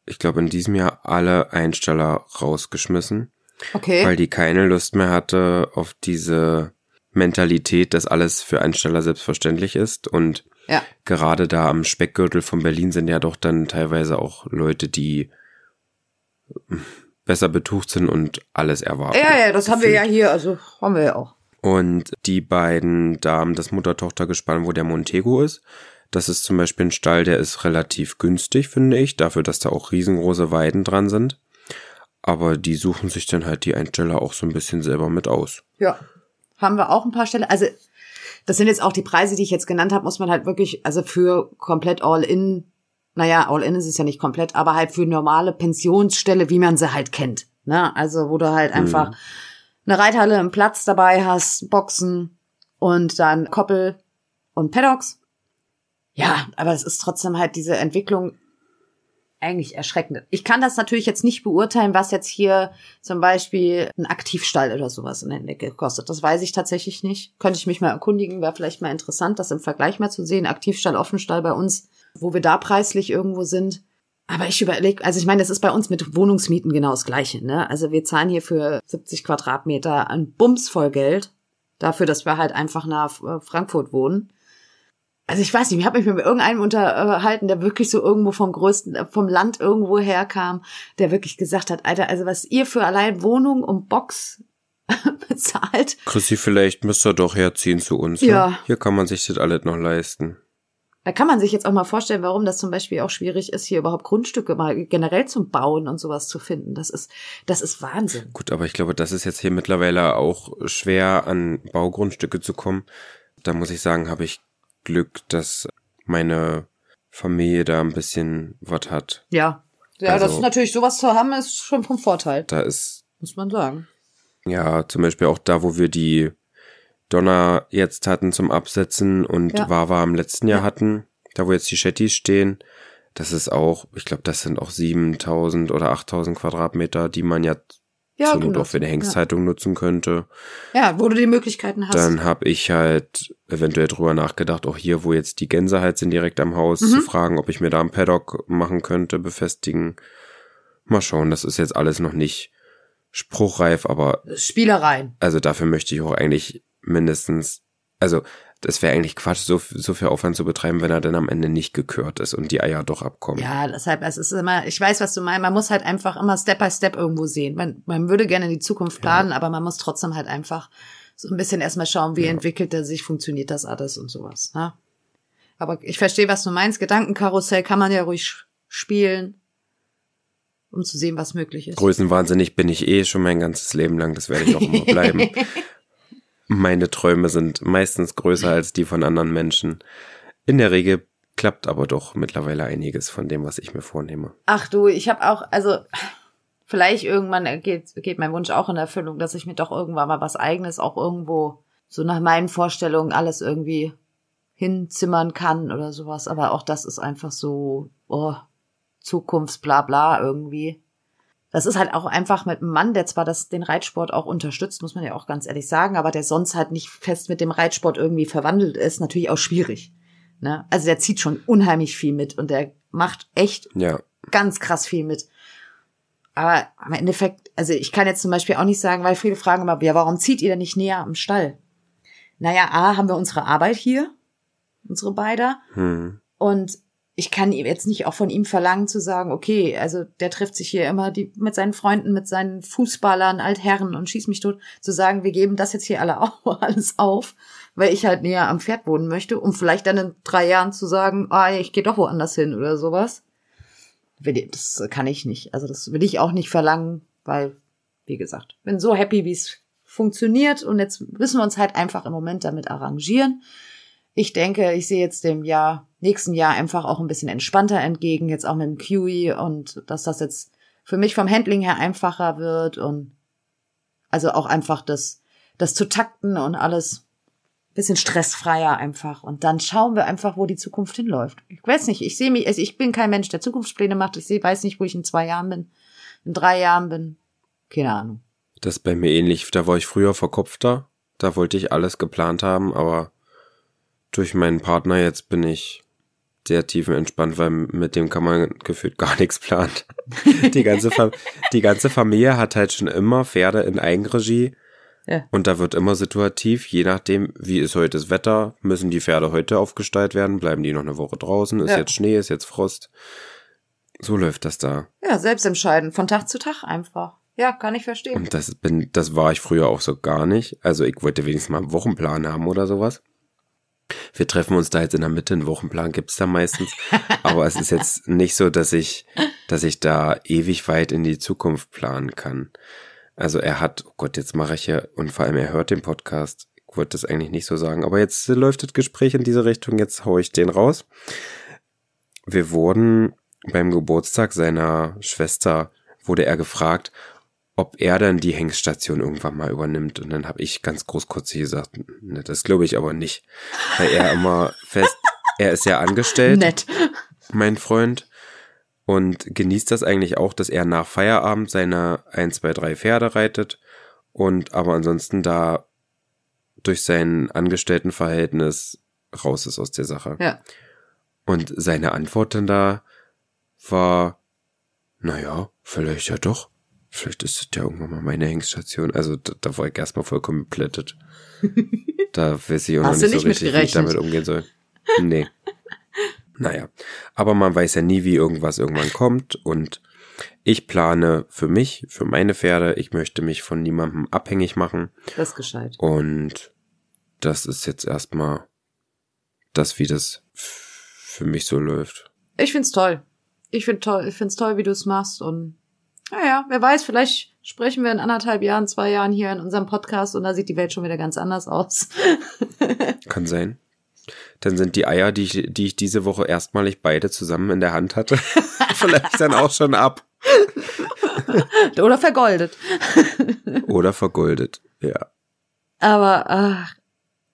Speaker 1: ich glaube, in diesem Jahr alle Einsteller rausgeschmissen.
Speaker 2: Okay.
Speaker 1: Weil die keine Lust mehr hatte auf diese Mentalität, dass alles für Einsteller selbstverständlich ist. Und
Speaker 2: ja.
Speaker 1: gerade da am Speckgürtel von Berlin sind ja doch dann teilweise auch Leute, die besser betucht sind und alles erwarten.
Speaker 2: Ja, ja, das haben wir ja hier, also haben wir ja auch.
Speaker 1: Und die beiden Damen, das Mutter-Tochter-Gespann, wo der Montego ist, das ist zum Beispiel ein Stall, der ist relativ günstig, finde ich, dafür, dass da auch riesengroße Weiden dran sind. Aber die suchen sich dann halt die Einsteller auch so ein bisschen selber mit aus.
Speaker 2: Ja, haben wir auch ein paar Stellen. Also das sind jetzt auch die Preise, die ich jetzt genannt habe, muss man halt wirklich, also für komplett All-In, naja, All-In ist es ja nicht komplett, aber halt für normale Pensionsstelle, wie man sie halt kennt. Ne? Also wo du halt mhm. einfach eine Reithalle, einen Platz dabei hast, Boxen und dann Koppel und Paddocks. Ja, aber es ist trotzdem halt diese Entwicklung eigentlich erschreckend. Ich kann das natürlich jetzt nicht beurteilen, was jetzt hier zum Beispiel ein Aktivstall oder sowas in der Decke kostet. Das weiß ich tatsächlich nicht. Könnte ich mich mal erkundigen, wäre vielleicht mal interessant, das im Vergleich mal zu sehen. Aktivstall, Offenstall bei uns, wo wir da preislich irgendwo sind. Aber ich überlege, also ich meine, das ist bei uns mit Wohnungsmieten genau das Gleiche. Ne? Also wir zahlen hier für 70 Quadratmeter ein Bums voll Geld dafür, dass wir halt einfach nach Frankfurt wohnen. Also ich weiß nicht, ich habe mich mit irgendeinem unterhalten, der wirklich so irgendwo vom größten, vom Land irgendwo herkam, der wirklich gesagt hat, Alter, also was ihr für allein Wohnung und Box bezahlt.
Speaker 1: Chrissy, vielleicht müsst ihr doch herziehen zu uns.
Speaker 2: Ja.
Speaker 1: Ne? Hier kann man sich das alles noch leisten.
Speaker 2: Da kann man sich jetzt auch mal vorstellen, warum das zum Beispiel auch schwierig ist, hier überhaupt Grundstücke mal generell zum Bauen und sowas zu finden. Das ist, das ist Wahnsinn.
Speaker 1: Gut, aber ich glaube, das ist jetzt hier mittlerweile auch schwer, an Baugrundstücke zu kommen. Da muss ich sagen, habe ich Glück, dass meine Familie da ein bisschen was hat.
Speaker 2: Ja. Ja,
Speaker 1: Also-
Speaker 2: das ist natürlich, sowas zu haben, ist schon vom Vorteil,
Speaker 1: Da ist
Speaker 2: muss man sagen.
Speaker 1: ja zum Beispiel auch da, wo wir die Donner jetzt hatten zum Absetzen und
Speaker 2: Ja.
Speaker 1: Wawa im letzten Jahr
Speaker 2: Ja.
Speaker 1: hatten, da wo jetzt die Shetties stehen, das ist auch, ich glaube, das sind auch 7000 oder 8000 Quadratmeter, die man ja,
Speaker 2: Ja,
Speaker 1: zur Not
Speaker 2: genau.
Speaker 1: auch für eine Hengstzeitung nutzen könnte.
Speaker 2: Ja, wo du die Möglichkeiten hast.
Speaker 1: Dann habe ich halt eventuell drüber nachgedacht, auch hier, wo jetzt die Gänse halt sind, direkt am Haus,
Speaker 2: Mhm.
Speaker 1: zu fragen, ob ich mir da einen Paddock machen könnte, befestigen. Mal schauen, das ist jetzt alles noch nicht spruchreif, aber
Speaker 2: Spielereien.
Speaker 1: also dafür möchte ich auch eigentlich mindestens, also das wäre eigentlich Quatsch, so, so viel Aufwand zu betreiben, wenn er dann am Ende nicht gekürt ist und die Eier doch abkommen.
Speaker 2: Ja, deshalb, es ist immer, ich weiß, was du meinst, man muss halt einfach immer Step by Step irgendwo sehen. Man, man würde gerne in die Zukunft planen, aber man muss trotzdem halt einfach so ein bisschen erstmal schauen, wie entwickelt er sich, funktioniert das alles und sowas. Ne? Aber ich verstehe, was du meinst. Gedankenkarussell kann man ja ruhig spielen, um zu sehen, was möglich ist.
Speaker 1: Größenwahnsinnig bin ich eh schon mein ganzes Leben lang, das werde ich auch immer bleiben. Meine Träume sind meistens größer als die von anderen Menschen. In der Regel klappt aber doch mittlerweile einiges von dem, was ich mir vornehme.
Speaker 2: Ach du, ich habe auch, also vielleicht irgendwann geht, geht mein Wunsch auch in Erfüllung, dass ich mir doch irgendwann mal was eigenes auch irgendwo so nach meinen Vorstellungen alles irgendwie hinzimmern kann oder sowas. Aber auch das ist einfach so, oh, Zukunftsblabla irgendwie. Das ist halt auch einfach mit einem Mann, der zwar das, den Reitsport auch unterstützt, muss man ja auch ganz ehrlich sagen, aber der sonst halt nicht fest mit dem Reitsport irgendwie verwandelt ist, natürlich auch schwierig. Ne? Also der zieht schon unheimlich viel mit und der macht echt
Speaker 1: Ja,
Speaker 2: ganz krass viel mit. Aber am Endeffekt, also ich kann jetzt zum Beispiel auch nicht sagen, weil viele fragen immer, ja, warum zieht ihr denn nicht näher am Stall? Naja, A, haben wir unsere Arbeit hier, unsere beide.
Speaker 1: hm.
Speaker 2: Und ich kann ihm jetzt nicht auch von ihm verlangen zu sagen, okay, also der trifft sich hier immer die, mit seinen Freunden, mit seinen Fußballern, Altherren und schießt mich tot, zu sagen, wir geben das jetzt hier alle auf, alles auf, weil ich halt näher am Pferd wohnen möchte, um vielleicht dann in drei Jahren zu sagen, ah, ich gehe doch woanders hin oder sowas. Das kann ich nicht. Also das will ich auch nicht verlangen, weil, wie gesagt, bin so happy, wie es funktioniert und jetzt müssen wir uns halt einfach im Moment damit arrangieren. Ich denke, ich sehe jetzt dem Jahr, nächsten Jahr einfach auch ein bisschen entspannter entgegen, jetzt auch mit dem QE und dass das jetzt für mich vom Handling her einfacher wird und also auch einfach das, das zu takten und alles bisschen stressfreier einfach. Und dann schauen wir einfach, wo die Zukunft hinläuft. Ich weiß nicht, ich sehe mich, also ich bin kein Mensch, der Zukunftspläne macht. Ich weiß nicht, wo ich in zwei Jahren bin, in drei Jahren bin. Keine Ahnung.
Speaker 1: Das ist bei mir ähnlich. Da war ich früher verkopfter. Da wollte ich alles geplant haben, aber durch meinen Partner jetzt bin ich sehr tiefenentspannt, weil mit dem kann man gefühlt gar nichts planen. Die ganze, Fam die ganze Familie hat halt schon immer Pferde in Eigenregie.
Speaker 2: Ja.
Speaker 1: Und da wird immer situativ, je nachdem, wie ist heute das Wetter, müssen die Pferde heute aufgestellt werden, bleiben die noch eine Woche draußen, ist
Speaker 2: Ja.
Speaker 1: jetzt Schnee, ist jetzt Frost. So läuft das da.
Speaker 2: Ja, selbst entscheiden, von Tag zu Tag einfach. Ja, kann ich verstehen.
Speaker 1: Und das bin, das war ich früher auch so gar nicht. Also ich wollte wenigstens mal einen Wochenplan haben oder sowas. Wir treffen uns da jetzt in der Mitte, einen Wochenplan gibt's da meistens. Aber es ist jetzt nicht so, dass ich, dass ich da ewig weit in die Zukunft planen kann. Also er hat, oh Gott, jetzt mache ich ja, und vor allem er hört den Podcast. Ich wollte das eigentlich nicht so sagen. Aber jetzt läuft das Gespräch in diese Richtung, jetzt hau ich den raus. Wir wurden beim Geburtstag seiner Schwester, wurde er gefragt, ob er dann die Hengststation irgendwann mal übernimmt. Und dann habe ich ganz groß kurz gesagt, ne, das glaube ich aber nicht. Weil er immer fest, er ist ja angestellt,
Speaker 2: Nett.
Speaker 1: mein Freund, und genießt das eigentlich auch, dass er nach Feierabend seine 1, 2, 3 Pferde reitet und aber ansonsten da durch sein Angestelltenverhältnis raus ist aus der Sache.
Speaker 2: Ja.
Speaker 1: Und seine Antwort dann da war, naja, vielleicht ja doch. Vielleicht ist das ja irgendwann mal meine Hengststation. Also da, da war ich erstmal vollkommen geplättet. da weiß ich auch noch nicht
Speaker 2: du
Speaker 1: so
Speaker 2: nicht
Speaker 1: richtig, wie ich damit umgehen soll. Nee. Naja, aber man weiß ja nie, wie irgendwas irgendwann kommt und ich plane für mich, für meine Pferde, ich möchte mich von niemandem abhängig machen
Speaker 2: Das ist gescheit.
Speaker 1: und das ist jetzt erstmal das, wie das für mich so läuft.
Speaker 2: Ich find's toll. Ich find toll, ich find's toll, wie du es machst und naja, wer weiß, vielleicht sprechen wir in anderthalb Jahren, zwei Jahren hier in unserem Podcast und da sieht die Welt schon wieder ganz anders aus.
Speaker 1: Kann sein. Dann sind die Eier, die ich, die ich diese Woche erstmalig beide zusammen in der Hand hatte, vielleicht dann auch schon ab.
Speaker 2: Oder vergoldet.
Speaker 1: Oder vergoldet. Ja.
Speaker 2: Aber ach,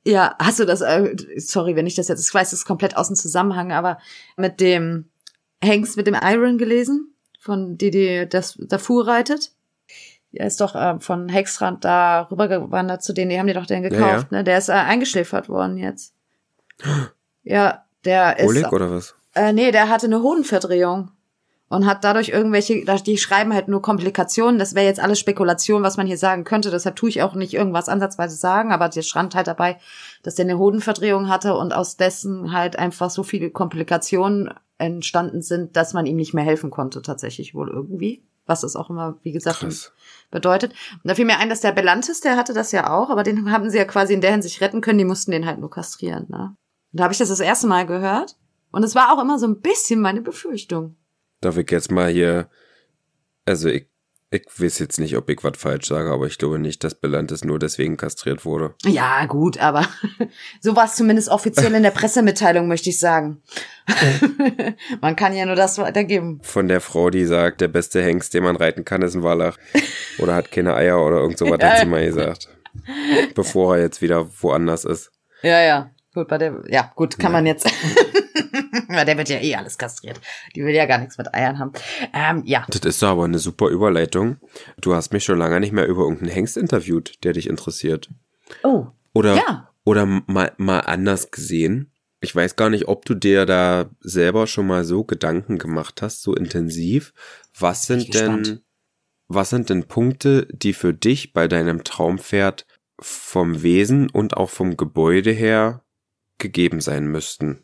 Speaker 2: ja, hast du das, äh, sorry, wenn ich das jetzt, ich weiß, das ist komplett aus dem Zusammenhang, aber mit dem Hengst, mit dem Iron gelesen, von die, die das Darfur reitet. Der ist doch äh, von Hexrand da rübergewandert zu denen, die haben die doch den gekauft,
Speaker 1: Ja,
Speaker 2: ne? Der ist äh, eingeschläfert worden jetzt. Ja, der ist.
Speaker 1: Oleg oder was?
Speaker 2: Äh, nee, der hatte eine Hodenverdrehung und hat dadurch irgendwelche, die schreiben halt nur Komplikationen. Das wäre jetzt alles Spekulation, was man hier sagen könnte. Deshalb tue ich auch nicht irgendwas ansatzweise sagen, aber der stand halt dabei, dass der eine Hodenverdrehung hatte und aus dessen halt einfach so viele Komplikationen entstanden sind, dass man ihm nicht mehr helfen konnte, tatsächlich wohl irgendwie. Was es auch immer, wie gesagt,
Speaker 1: Krass.
Speaker 2: bedeutet. Und da fiel mir ein, dass der Belantis, der hatte das ja auch, aber den haben sie ja quasi in der Hinsicht retten können, die mussten den halt nur kastrieren, ne? Und da habe ich das das erste Mal gehört. Und es war auch immer so ein bisschen meine Befürchtung.
Speaker 1: Darf ich jetzt mal hier, also ich, ich weiß jetzt nicht, ob ich was falsch sage, aber ich glaube nicht, dass Belantes nur deswegen kastriert wurde.
Speaker 2: Ja, gut, aber so war es zumindest offiziell in der Pressemitteilung, möchte ich sagen. man kann ja nur das weitergeben.
Speaker 1: Von der Frau, die sagt, der beste Hengst, den man reiten kann, ist ein Wallach. Oder hat keine Eier oder irgend sowas, hat sie mal gesagt. Bevor er jetzt wieder woanders ist.
Speaker 2: Ja, ja. Gut, bei der, ja, gut, kann man jetzt. Ja, der wird ja eh alles kastriert. Die will ja gar nichts mit Eiern haben. Ähm, ja.
Speaker 1: Das ist aber eine super Überleitung. Du hast mich schon lange nicht mehr über irgendeinen Hengst interviewt, der dich interessiert.
Speaker 2: Oh.
Speaker 1: Oder,
Speaker 2: Ja.
Speaker 1: oder mal, mal anders gesehen. Ich weiß gar nicht, ob du dir da selber schon mal so Gedanken gemacht hast, so intensiv. Was sind denn, was sind denn Punkte, die für dich bei deinem Traumpferd vom Wesen und auch vom Gebäude her gegeben sein müssten?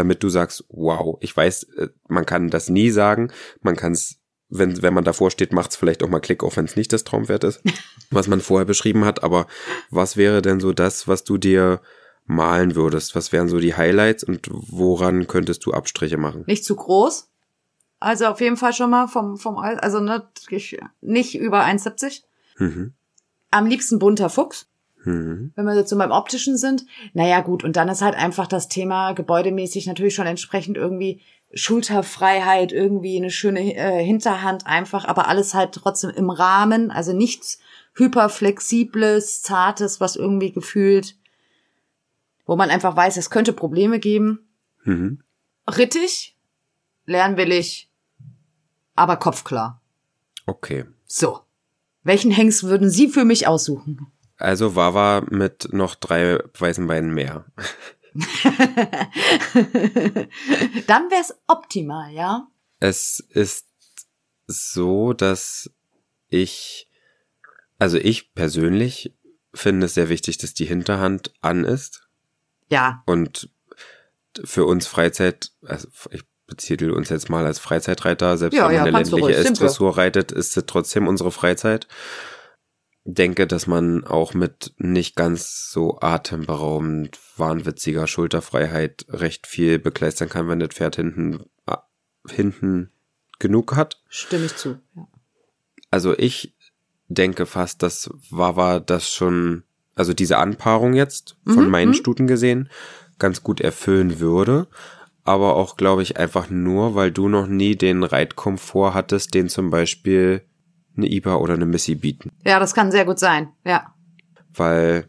Speaker 1: Damit du sagst, wow, ich weiß, äh, man kann das nie sagen, man kann es, wenn, wenn man davor steht, macht es vielleicht auch mal Klick, auch wenn es nicht das Traumpferd ist, was man vorher beschrieben hat, aber was wäre denn so das, was du dir malen würdest? Was wären so die Highlights und woran könntest du Abstriche machen?
Speaker 2: Nicht zu groß. Also auf jeden Fall schon mal vom, vom, Al- also ne, ich, nicht über 1,70.
Speaker 1: Mhm.
Speaker 2: Am liebsten bunter Fuchs.
Speaker 1: Mhm.
Speaker 2: wenn wir jetzt so beim optischen sind. Naja, gut, und dann ist halt einfach das Thema gebäudemäßig natürlich schon entsprechend irgendwie Schulterfreiheit, irgendwie eine schöne äh, Hinterhand einfach, aber alles halt trotzdem im Rahmen, also nichts hyperflexibles, zartes, was irgendwie gefühlt, wo man einfach weiß, es könnte Probleme geben.
Speaker 1: Mhm.
Speaker 2: Rittig, lernwillig, aber kopfklar.
Speaker 1: Okay.
Speaker 2: So. Welchen Hengst würden Sie für mich aussuchen?
Speaker 1: Also Wawa mit noch drei weißen Beinen mehr.
Speaker 2: Dann wär's optimal, ja?
Speaker 1: Es ist so, dass ich, also ich persönlich finde es sehr wichtig, dass die Hinterhand an ist
Speaker 2: Ja,
Speaker 1: und für uns Freizeit, also ich beziele uns jetzt mal als Freizeitreiter, selbst
Speaker 2: Ja,
Speaker 1: wenn
Speaker 2: ja,
Speaker 1: man eine
Speaker 2: kannst du
Speaker 1: ländliche. S-Dressur reitet, ist es trotzdem unsere Freizeit. Denke, dass man auch mit nicht ganz so atemberaubend wahnwitziger Schulterfreiheit recht viel bekleistern kann, wenn das Pferd hinten, ah, hinten genug hat.
Speaker 2: stimme ich zu. Ja.
Speaker 1: Also ich denke fast, dass Wawa das schon, also diese Anpaarung jetzt von
Speaker 2: Mhm,
Speaker 1: meinen
Speaker 2: mhm.
Speaker 1: Stuten gesehen, ganz gut erfüllen würde. Aber auch, glaube ich, einfach nur, weil du noch nie den Reitkomfort hattest, den zum Beispiel eine Iba oder eine Missy bieten.
Speaker 2: ja, das kann sehr gut sein. Ja.
Speaker 1: Weil,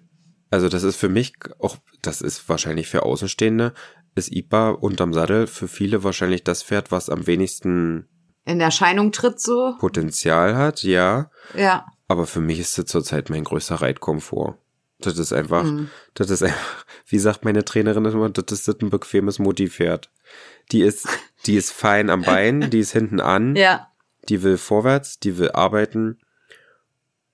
Speaker 1: also das ist für mich auch, das ist wahrscheinlich für Außenstehende, ist Iba unterm Sattel für viele wahrscheinlich das Pferd, was am wenigsten
Speaker 2: In Erscheinung tritt so.
Speaker 1: Potenzial hat, ja.
Speaker 2: Ja.
Speaker 1: Aber für mich ist das zurzeit mein größter Reitkomfort. Das ist einfach,
Speaker 2: Mhm.
Speaker 1: das ist einfach, wie sagt meine Trainerin immer, das ist ein bequemes Mutti-Pferd. Die ist, die ist fein am Bein, die ist hinten an,
Speaker 2: Ja.
Speaker 1: Die will vorwärts, die will arbeiten.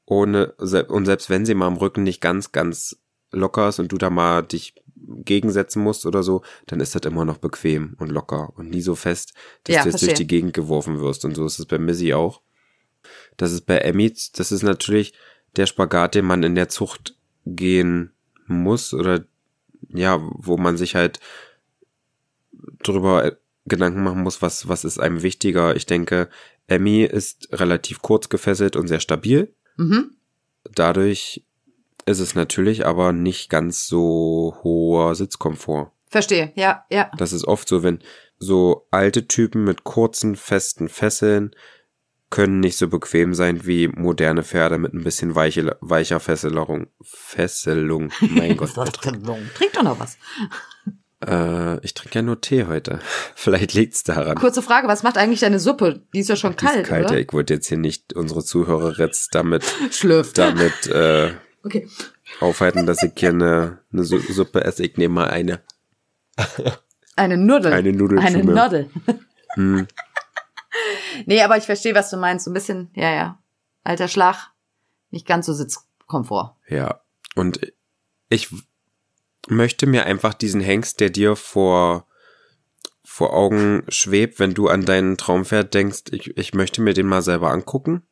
Speaker 1: Ohne, und selbst wenn sie mal am Rücken nicht ganz, ganz locker ist und du da mal dich gegensetzen musst oder so, dann ist das immer noch bequem und locker und nie so fest, dass
Speaker 2: Ja,
Speaker 1: du jetzt durch
Speaker 2: verstehe.
Speaker 1: die Gegend geworfen wirst. Und so ist es bei Missy auch. Das ist bei Emmy, das ist natürlich der Spagat, den man in der Zucht gehen muss oder ja, wo man sich halt drüber Gedanken machen muss, was, was ist einem wichtiger. Ich denke, Emmy ist relativ kurz gefesselt und sehr stabil.
Speaker 2: Mhm.
Speaker 1: Dadurch ist es natürlich aber nicht ganz so hoher Sitzkomfort.
Speaker 2: Verstehe, ja, ja.
Speaker 1: Das ist oft so, wenn so alte Typen mit kurzen, festen Fesseln können nicht so bequem sein wie moderne Pferde mit ein bisschen weiche, weicher Fesselung. Fesselung. Mein Gott.
Speaker 2: Trink doch noch was.
Speaker 1: Äh, ich trinke ja nur Tee heute. Vielleicht liegt's daran.
Speaker 2: Kurze Frage, was macht eigentlich deine Suppe? Die ist ja schon
Speaker 1: Die ist
Speaker 2: kalt,
Speaker 1: kalt, ja.
Speaker 2: oder?
Speaker 1: Ich wollte jetzt hier nicht unsere Zuhörer jetzt damit,
Speaker 2: Schlürft.
Speaker 1: damit äh,
Speaker 2: Okay.
Speaker 1: aufhalten, dass ich hier eine, eine Su- Suppe esse. Ich nehme mal eine.
Speaker 2: Eine Nudel.
Speaker 1: Eine Nudel
Speaker 2: Eine. Nudel.
Speaker 1: Hm.
Speaker 2: Nee, aber ich verstehe, was du meinst. So ein bisschen, ja, ja. Alter Schlag. Nicht ganz so Sitzkomfort.
Speaker 1: Ja, und ich möchte mir einfach diesen Hengst, der dir vor, vor Augen schwebt, wenn du an deinen Traumpferd denkst, ich, ich möchte mir den mal selber angucken.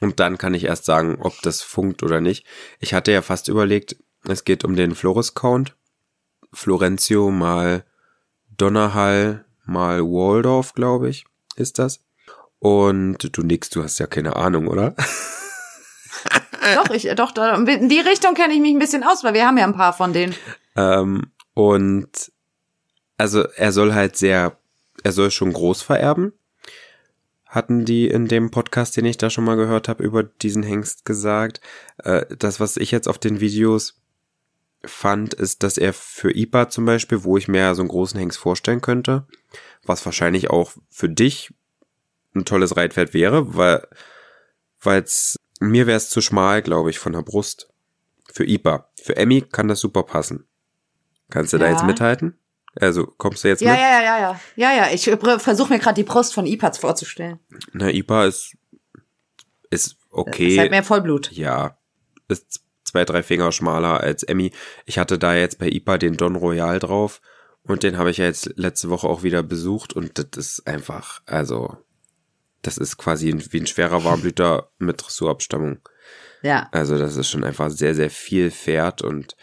Speaker 1: Und dann kann ich erst sagen, ob das funkt oder nicht. Ich hatte ja fast überlegt, es geht um den Floris-Count. Florentio mal Donnerhall mal Waldorf, glaube ich, ist das. Und du nix, du hast ja keine Ahnung, oder?
Speaker 2: Doch, ich, doch, da, in die Richtung kenne ich mich ein bisschen aus, weil wir haben ja ein paar von denen.
Speaker 1: Ähm, und also er soll halt sehr, er soll schon groß vererben. Hatten die in dem Podcast, den ich da schon mal gehört habe, über diesen Hengst gesagt. Äh, das, was ich jetzt auf den Videos fand, ist, dass er für IPA zum Beispiel, wo ich mir so einen großen Hengst vorstellen könnte, was wahrscheinlich auch für dich ein tolles Reitpferd wäre, weil weil's mir wäre es zu schmal, glaube ich, von der Brust. Für IPA. Für Emmy kann das super passen. Kannst du da
Speaker 2: Ja.
Speaker 1: jetzt mithalten? Also, kommst du jetzt
Speaker 2: Ja,
Speaker 1: mit?
Speaker 2: ja, ja, ja, ja. Ja, ja, ich versuche mir gerade die Brust von Ipaz vorzustellen.
Speaker 1: Na, IPA ist, ist okay.
Speaker 2: Ist halt mehr Vollblut.
Speaker 1: ja, ist zwei, drei Finger schmaler als Emmy. Ich hatte da jetzt bei IPA den Don Royal drauf und den habe ich ja jetzt letzte Woche auch wieder besucht und das ist einfach, also, das ist quasi wie ein schwerer Warmblüter mit Dressurabstammung.
Speaker 2: Ja.
Speaker 1: Also das ist schon einfach sehr, sehr viel Pferd und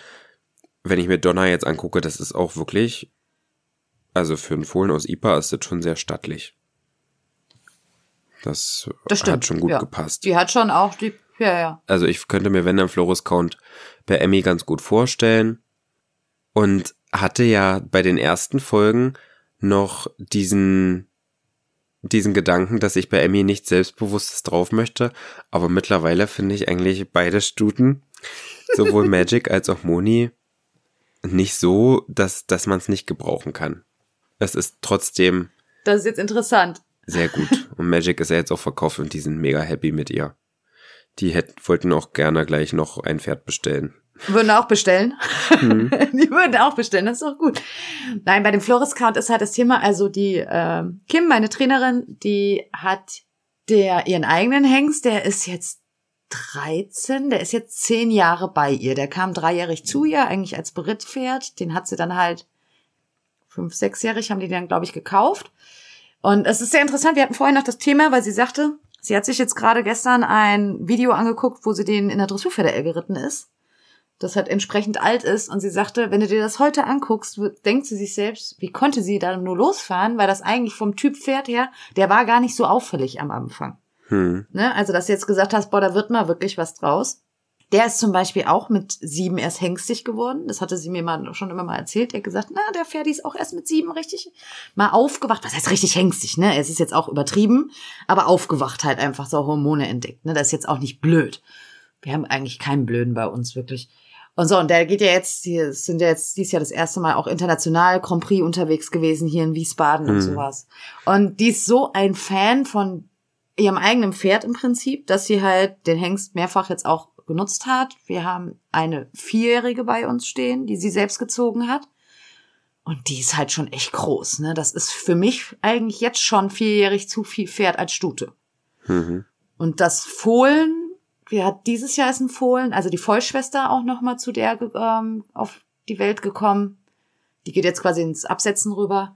Speaker 1: wenn ich mir Donner jetzt angucke, das ist auch wirklich, also für einen Fohlen aus IPA ist das schon sehr stattlich. Das,
Speaker 2: Das stimmt.
Speaker 1: hat schon gut
Speaker 2: ja.
Speaker 1: gepasst.
Speaker 2: Die hat schon auch die, ja, ja.
Speaker 1: Also ich könnte mir, wenn dann Flores Count bei Emmy ganz gut vorstellen und hatte ja bei den ersten Folgen noch diesen diesen Gedanken, dass ich bei Emmy nichts Selbstbewusstes drauf möchte, aber mittlerweile finde ich eigentlich beide Stuten, sowohl Magic als auch Moni, nicht so, dass, dass man es nicht gebrauchen kann. Es ist trotzdem
Speaker 2: Das ist jetzt interessant.
Speaker 1: sehr gut. Und Magic ist ja jetzt auch verkauft und die sind mega happy mit ihr. Die hätten, wollten auch gerne gleich noch ein Pferd bestellen.
Speaker 2: Würden auch bestellen.
Speaker 1: Mhm.
Speaker 2: Die würden auch bestellen, das ist doch gut. Nein, bei dem Flores Count ist halt das Thema, also die ähm, Kim, meine Trainerin, die hat der ihren eigenen Hengst, der ist jetzt 13, der ist jetzt zehn Jahre bei ihr. Der kam dreijährig zu ihr, eigentlich als Berittpferd. Den hat sie dann halt fünf, sechsjährig, haben die dann, glaube ich, gekauft. Und es ist sehr interessant, wir hatten vorhin noch das Thema, weil sie sagte, sie hat sich jetzt gerade gestern ein Video angeguckt, wo sie den in der Dressurpferde geritten ist das halt entsprechend alt ist. Und sie sagte, wenn du dir das heute anguckst, denkt sie sich selbst, wie konnte sie da nur losfahren? Weil das eigentlich vom Typ Pferd her, der war gar nicht so auffällig am Anfang.
Speaker 1: Hm.
Speaker 2: Ne? Also, dass du jetzt gesagt hast, boah, da wird mal wirklich was draus. Der ist zum Beispiel auch mit sieben erst hengstig geworden. Das hatte sie mir mal schon immer mal erzählt. Der hat gesagt, na, der Ferdi ist auch erst mit sieben richtig mal aufgewacht. Was heißt richtig hengstig, ne? Es ist jetzt auch übertrieben, aber aufgewacht halt einfach so Hormone entdeckt. Ne? Das ist jetzt auch nicht blöd. Wir haben eigentlich keinen Blöden bei uns, wirklich. Und so, und der geht ja jetzt, die sind ja jetzt dieses Jahr das erste Mal auch international Grand Prix unterwegs gewesen hier in Wiesbaden und
Speaker 1: Mhm.
Speaker 2: sowas. Und die ist so ein Fan von ihrem eigenen Pferd im Prinzip, dass sie halt den Hengst mehrfach jetzt auch genutzt hat. Wir haben eine Vierjährige bei uns stehen, die sie selbst gezogen hat. Und die ist halt schon echt groß, ne? Das ist für mich eigentlich jetzt schon vierjährig zu viel Pferd als Stute.
Speaker 1: Mhm.
Speaker 2: Und das Fohlen, wir hat dieses Jahr ist ein Fohlen, also die Vollschwester auch noch mal zu der ähm, auf die Welt gekommen. Die geht jetzt quasi ins Absetzen rüber.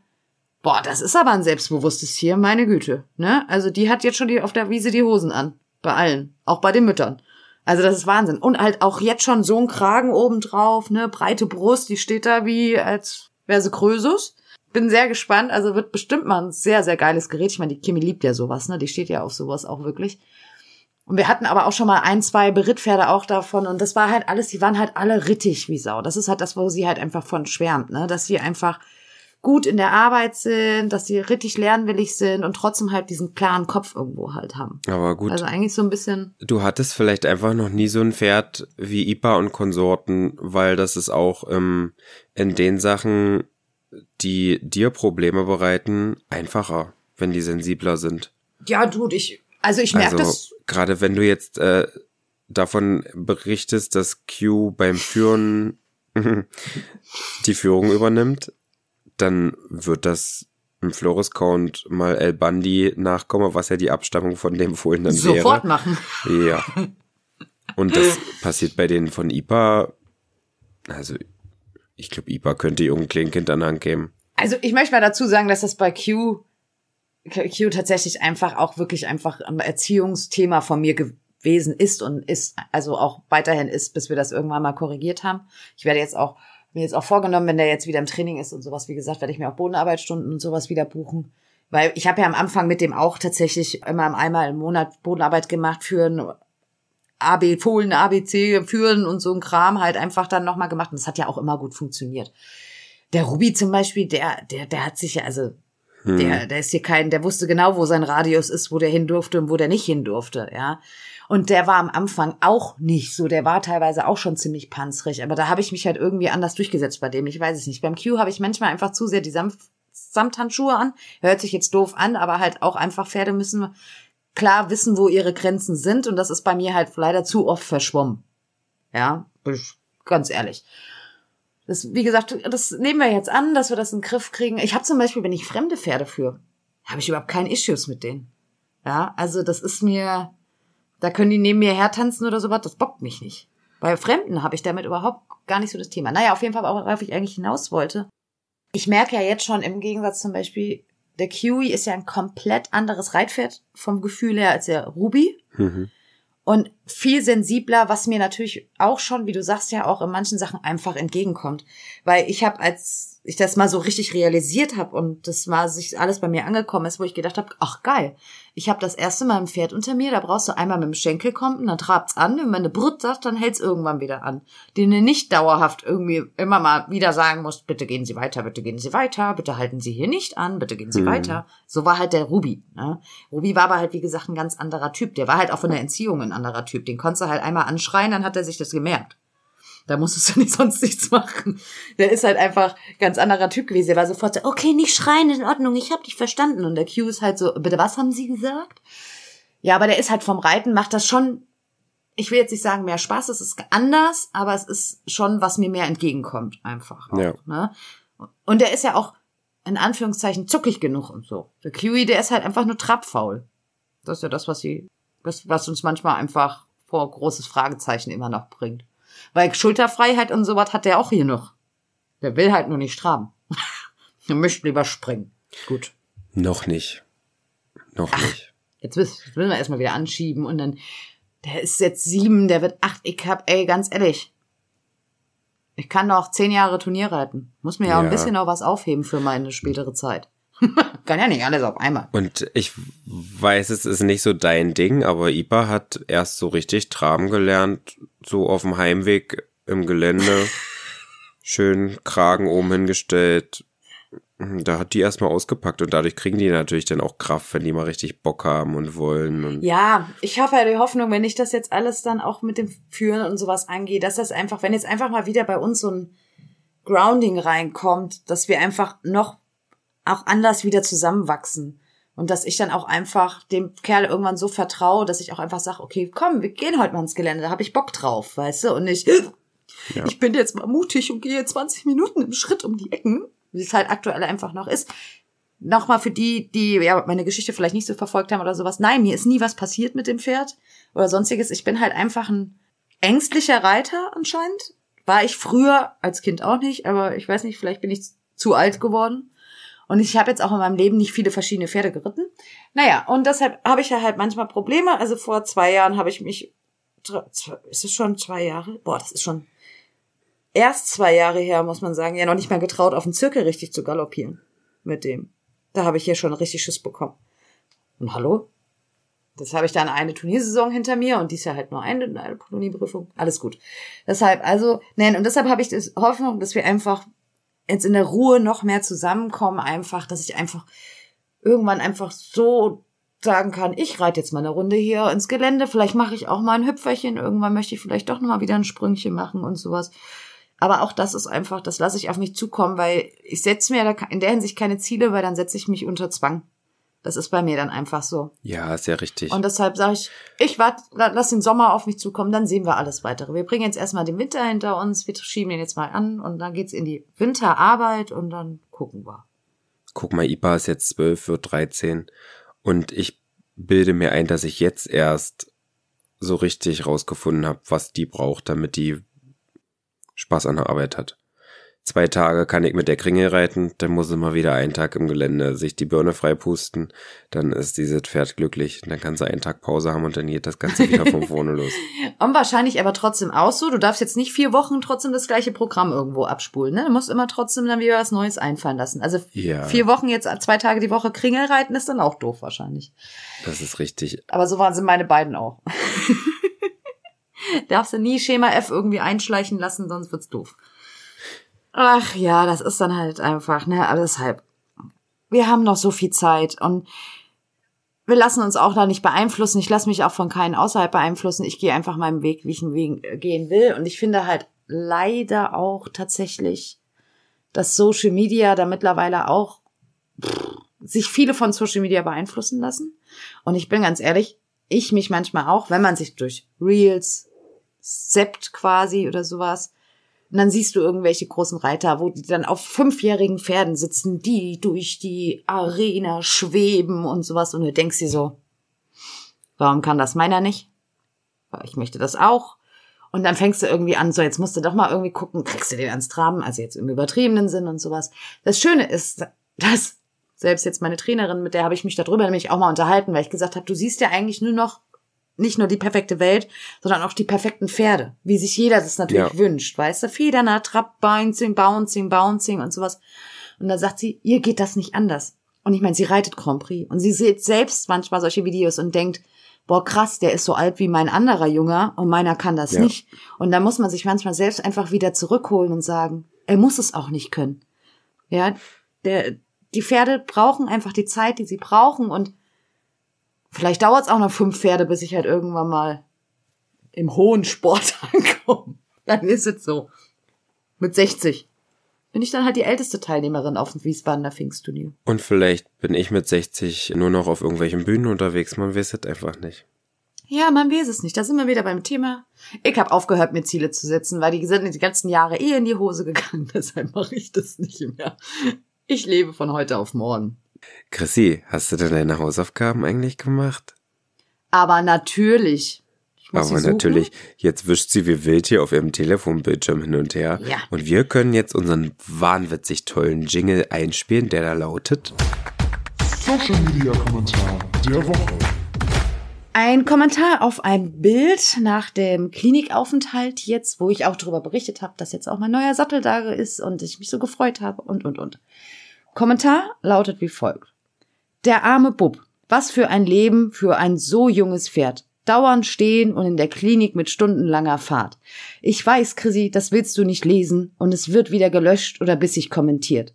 Speaker 2: Boah, das ist aber ein selbstbewusstes Tier, meine Güte. Ne? Also die hat jetzt schon die, auf der Wiese die Hosen an. Bei allen. Auch bei den Müttern. Also das ist Wahnsinn. Und halt auch jetzt schon so ein Kragen obendrauf, ne, breite Brust, die steht da wie, als wäre sie Krösus. Bin sehr gespannt. Also wird bestimmt mal ein sehr, sehr geiles Gerät. Ich meine, die Kimi liebt ja sowas, ne? Die steht ja auf sowas auch wirklich. Und wir hatten aber auch schon mal ein, zwei Berittpferde auch davon. Und das war halt alles, die waren halt alle rittig wie Sau. Das ist halt das, wo sie halt einfach von schwärmt, ne? Dass sie einfach gut in der Arbeit sind, dass sie richtig lernwillig sind und trotzdem halt diesen klaren Kopf irgendwo halt haben.
Speaker 1: Aber gut.
Speaker 2: Also eigentlich so ein bisschen.
Speaker 1: Du hattest vielleicht einfach noch nie so ein Pferd wie Ipa und Konsorten, weil das ist auch ähm, in den Sachen, die dir Probleme bereiten, einfacher, wenn die sensibler sind.
Speaker 2: Ja, du, ich, also ich merke
Speaker 1: also,
Speaker 2: das.
Speaker 1: Gerade wenn du jetzt äh, davon berichtest, dass Q beim Führen die Führung übernimmt, dann wird das im Flores-Count mal El Bandi nachkommen, was ja die Abstammung von dem Fohlen dann
Speaker 2: Sofort
Speaker 1: wäre.
Speaker 2: Sofort machen.
Speaker 1: Ja. Und das passiert bei denen von IPA, also ich glaube, IPA könnte irgendein Kleinkind an Hand geben.
Speaker 2: Also ich möchte mal dazu sagen, dass das bei Q, Q tatsächlich einfach auch wirklich einfach ein Erziehungsthema von mir gewesen ist und ist, also auch weiterhin ist, bis wir das irgendwann mal korrigiert haben. Ich werde jetzt auch mir jetzt auch vorgenommen, wenn der jetzt wieder im Training ist und sowas, wie gesagt, werde ich mir auch Bodenarbeitsstunden und sowas wieder buchen. Weil ich habe ja am Anfang mit dem auch tatsächlich immer einmal im Monat Bodenarbeit gemacht, führen, AB, Fohlen, ABC führen und so ein Kram halt einfach dann nochmal gemacht. Und das hat ja auch immer gut funktioniert. Der Ruby zum Beispiel, der, der, der hat sich ja, also, hm. der, der ist hier kein, der wusste genau, wo sein Radius ist, wo der hin durfte und wo der nicht hin durfte, ja. Und der war am Anfang auch nicht so. Der war teilweise auch schon ziemlich panzrig. Aber da habe ich mich halt irgendwie anders durchgesetzt bei dem. Ich weiß es nicht. Beim Q habe ich manchmal einfach zu sehr die Samt Samthandschuhe an. Hört sich jetzt doof an, aber halt auch einfach Pferde müssen klar wissen, wo ihre Grenzen sind. Und das ist bei mir halt leider zu oft verschwommen. Ja, ganz ehrlich. Das, wie gesagt, das nehmen wir jetzt an, dass wir das in den Griff kriegen. Ich habe zum Beispiel, wenn ich fremde Pferde führe, habe ich überhaupt keine Issues mit denen. Ja, also das ist mir, da können die neben mir hertanzen oder sowas, das bockt mich nicht. Bei Fremden habe ich damit überhaupt gar nicht so das Thema. Naja, auf jeden Fall, worauf ich eigentlich hinaus wollte. Ich merke ja jetzt schon im Gegensatz zum Beispiel, der Kiwi ist ja ein komplett anderes Reitpferd vom Gefühl her als der Ruby. Mhm. Und viel sensibler, was mir natürlich auch schon, wie du sagst, ja auch in manchen Sachen einfach entgegenkommt. Weil ich habe als ich das mal so richtig realisiert habe und das mal sich alles bei mir angekommen ist, wo ich gedacht habe, ach geil, ich habe das erste Mal ein Pferd unter mir, da brauchst du einmal mit dem Schenkel kommen, dann trabt's an, wenn du Brut sagt, dann hält's irgendwann wieder an. Den du nicht dauerhaft irgendwie immer mal wieder sagen musst, bitte gehen Sie weiter, bitte gehen Sie weiter, bitte halten Sie hier nicht an, bitte gehen Sie mhm. weiter. So war halt der Ruby. Ne? Ruby war aber halt, wie gesagt, ein ganz anderer Typ. Der war halt auch von der Entziehung ein anderer Typ. Den konntest du halt einmal anschreien, dann hat er sich das gemerkt. Da musstest du nicht sonst nichts machen. Der ist halt einfach ganz anderer Typ gewesen. Der war sofort so, okay, nicht schreien, in Ordnung, ich hab dich verstanden. Und der Q ist halt so, bitte, was haben Sie gesagt? Ja, aber der ist halt vom Reiten, macht das schon, ich will jetzt nicht sagen mehr Spaß, es ist anders, aber es ist schon, was mir mehr entgegenkommt, einfach. Auch, ja. ne? Und der ist ja auch, in Anführungszeichen, zuckig genug und so. Der Kiwi, der ist halt einfach nur trappfaul. Das ist ja das, was sie, was, was uns manchmal einfach vor großes Fragezeichen immer noch bringt. Weil Schulterfreiheit und sowas hat der auch hier noch. Der will halt nur nicht straben. er möchte lieber springen. Gut.
Speaker 1: Noch nicht. Noch Ach, nicht.
Speaker 2: Jetzt, müssen wir erstmal wieder anschieben und dann, der ist jetzt sieben, der wird acht. Ich hab, ey, ganz ehrlich. Ich kann noch zehn Jahre Turnier reiten. Muss mir ja, ja ein bisschen auch was aufheben für meine spätere Zeit. Kann ja nicht alles auf einmal.
Speaker 1: Und ich weiß, es ist nicht so dein Ding, aber Ipa hat erst so richtig Traben gelernt, so auf dem Heimweg im Gelände. Schön Kragen oben hingestellt. Da hat die erstmal ausgepackt und dadurch kriegen die natürlich dann auch Kraft, wenn die mal richtig Bock haben und wollen. Und
Speaker 2: ja, ich habe ja die Hoffnung, wenn ich das jetzt alles dann auch mit dem Führen und sowas angehe, dass das einfach, wenn jetzt einfach mal wieder bei uns so ein Grounding reinkommt, dass wir einfach noch auch anders wieder zusammenwachsen. Und dass ich dann auch einfach dem Kerl irgendwann so vertraue, dass ich auch einfach sage, okay, komm, wir gehen heute mal ins Gelände, da habe ich Bock drauf, weißt du? Und nicht, ja. ich bin jetzt mal mutig und gehe 20 Minuten im Schritt um die Ecken, wie es halt aktuell einfach noch ist. Nochmal für die, die ja meine Geschichte vielleicht nicht so verfolgt haben oder sowas. Nein, mir ist nie was passiert mit dem Pferd oder sonstiges. Ich bin halt einfach ein ängstlicher Reiter anscheinend War ich früher als Kind auch nicht, aber ich weiß nicht, vielleicht bin ich zu alt geworden. Und ich habe jetzt auch in meinem Leben nicht viele verschiedene Pferde geritten. Naja, und deshalb habe ich ja halt manchmal Probleme. Also vor zwei Jahren habe ich mich, ist es schon zwei Jahre? Boah, das ist schon erst zwei Jahre her, muss man sagen, ja noch nicht mal getraut, auf den Zirkel richtig zu galoppieren mit dem. Da habe ich hier schon richtig Schiss bekommen. Und hallo? Das habe ich dann eine Turniersaison hinter mir und dies ja halt nur eine, eine Turnierprüfung. Alles gut. Deshalb, also, nein, und deshalb habe ich das Hoffnung, dass wir einfach jetzt in der Ruhe noch mehr zusammenkommen, einfach, dass ich einfach irgendwann einfach so sagen kann, ich reite jetzt mal eine Runde hier ins Gelände, vielleicht mache ich auch mal ein Hüpferchen, irgendwann möchte ich vielleicht doch noch mal wieder ein Sprüngchen machen und sowas. Aber auch das ist einfach, das lasse ich auf mich zukommen, weil ich setze mir da in der Hinsicht keine Ziele, weil dann setze ich mich unter Zwang. Das ist bei mir dann einfach so.
Speaker 1: Ja, ist ja richtig.
Speaker 2: Und deshalb sage ich, ich warte, lass den Sommer auf mich zukommen, dann sehen wir alles weitere. Wir bringen jetzt erstmal den Winter hinter uns, wir schieben den jetzt mal an und dann geht's in die Winterarbeit und dann gucken wir.
Speaker 1: Guck mal, Ipa ist jetzt zwölf, wird dreizehn und ich bilde mir ein, dass ich jetzt erst so richtig rausgefunden habe, was die braucht, damit die Spaß an der Arbeit hat. Zwei Tage kann ich mit der Kringel reiten, dann muss immer wieder einen Tag im Gelände sich die Birne freipusten, dann ist dieses Pferd glücklich, dann kann sie einen Tag Pause haben und dann geht das Ganze wieder von vorne los.
Speaker 2: Und wahrscheinlich aber trotzdem auch so, du darfst jetzt nicht vier Wochen trotzdem das gleiche Programm irgendwo abspulen, ne? Du musst immer trotzdem dann wieder was Neues einfallen lassen. Also ja. vier Wochen jetzt zwei Tage die Woche Kringel reiten ist dann auch doof wahrscheinlich.
Speaker 1: Das ist richtig.
Speaker 2: Aber so waren sie meine beiden auch. Darfst du nie Schema F irgendwie einschleichen lassen, sonst wird's doof. Ach ja, das ist dann halt einfach, ne, aber deshalb. Wir haben noch so viel Zeit und wir lassen uns auch da nicht beeinflussen. Ich lasse mich auch von keinen außerhalb beeinflussen. Ich gehe einfach meinen Weg, wie ich ihn Weg gehen will. Und ich finde halt leider auch tatsächlich, dass Social Media da mittlerweile auch pff, sich viele von Social Media beeinflussen lassen. Und ich bin ganz ehrlich, ich mich manchmal auch, wenn man sich durch Reels, Sept quasi oder sowas. Und dann siehst du irgendwelche großen Reiter, wo die dann auf fünfjährigen Pferden sitzen, die durch die Arena schweben und sowas. Und du denkst dir so, warum kann das meiner nicht? Ich möchte das auch. Und dann fängst du irgendwie an, so jetzt musst du doch mal irgendwie gucken, kriegst du den ans Traben, also jetzt im übertriebenen Sinn und sowas. Das Schöne ist, dass selbst jetzt meine Trainerin, mit der habe ich mich darüber nämlich auch mal unterhalten, weil ich gesagt habe, du siehst ja eigentlich nur noch nicht nur die perfekte Welt, sondern auch die perfekten Pferde, wie sich jeder das natürlich ja. wünscht, weißt du? Federnah, Trap, Bouncing, Bouncing, Bouncing und sowas. Und da sagt sie, ihr geht das nicht anders. Und ich meine, sie reitet Grand Prix und sie sieht selbst manchmal solche Videos und denkt, boah, krass, der ist so alt wie mein anderer Junger und meiner kann das ja. nicht. Und da muss man sich manchmal selbst einfach wieder zurückholen und sagen, er muss es auch nicht können. Ja, der, die Pferde brauchen einfach die Zeit, die sie brauchen und Vielleicht dauert es auch noch fünf Pferde, bis ich halt irgendwann mal im hohen Sport ankomme. Dann ist es so. Mit 60 bin ich dann halt die älteste Teilnehmerin auf dem Wiesbadener Pfingstturnier.
Speaker 1: Und vielleicht bin ich mit 60 nur noch auf irgendwelchen Bühnen unterwegs. Man weiß es einfach nicht.
Speaker 2: Ja, man weiß es nicht. Da sind wir wieder beim Thema. Ich habe aufgehört, mir Ziele zu setzen, weil die sind die ganzen Jahre eh in die Hose gegangen. Deshalb mache ich das nicht mehr. Ich lebe von heute auf morgen.
Speaker 1: Chrissy, hast du denn deine Hausaufgaben eigentlich gemacht?
Speaker 2: Aber natürlich.
Speaker 1: Aber natürlich, jetzt wischt sie wie wild hier auf ihrem Telefonbildschirm hin und her. Ja. Und wir können jetzt unseren wahnwitzig tollen Jingle einspielen, der da lautet.
Speaker 3: Social Media Kommentar der Woche.
Speaker 2: Ein Kommentar auf ein Bild nach dem Klinikaufenthalt jetzt, wo ich auch darüber berichtet habe, dass jetzt auch mein neuer Sattel da ist und ich mich so gefreut habe und, und, und. Kommentar lautet wie folgt. Der arme Bub. Was für ein Leben für ein so junges Pferd. Dauernd stehen und in der Klinik mit stundenlanger Fahrt. Ich weiß, Chrissy, das willst du nicht lesen und es wird wieder gelöscht oder bissig kommentiert.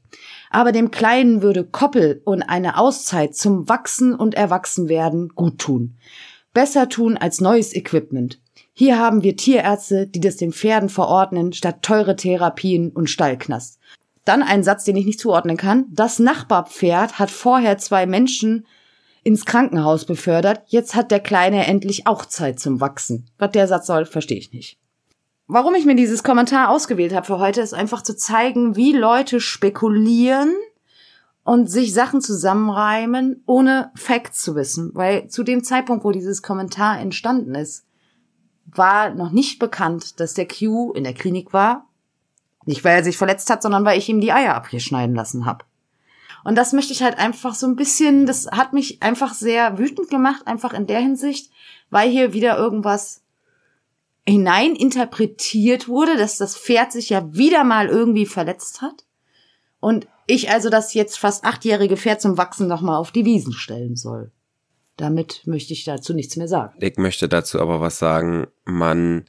Speaker 2: Aber dem Kleinen würde Koppel und eine Auszeit zum Wachsen und Erwachsenwerden gut tun. Besser tun als neues Equipment. Hier haben wir Tierärzte, die das den Pferden verordnen, statt teure Therapien und Stallknast. Dann ein Satz, den ich nicht zuordnen kann. Das Nachbarpferd hat vorher zwei Menschen ins Krankenhaus befördert. Jetzt hat der Kleine endlich auch Zeit zum Wachsen. Was der Satz soll, verstehe ich nicht. Warum ich mir dieses Kommentar ausgewählt habe für heute, ist einfach zu zeigen, wie Leute spekulieren und sich Sachen zusammenreimen, ohne Facts zu wissen. Weil zu dem Zeitpunkt, wo dieses Kommentar entstanden ist, war noch nicht bekannt, dass der Q in der Klinik war. Nicht, weil er sich verletzt hat, sondern weil ich ihm die Eier abgeschneiden lassen habe. Und das möchte ich halt einfach so ein bisschen, das hat mich einfach sehr wütend gemacht, einfach in der Hinsicht, weil hier wieder irgendwas hinein interpretiert wurde, dass das Pferd sich ja wieder mal irgendwie verletzt hat. Und ich also das jetzt fast achtjährige Pferd zum Wachsen nochmal auf die Wiesen stellen soll. Damit möchte ich dazu nichts mehr sagen.
Speaker 1: Ich möchte dazu aber was sagen. Man,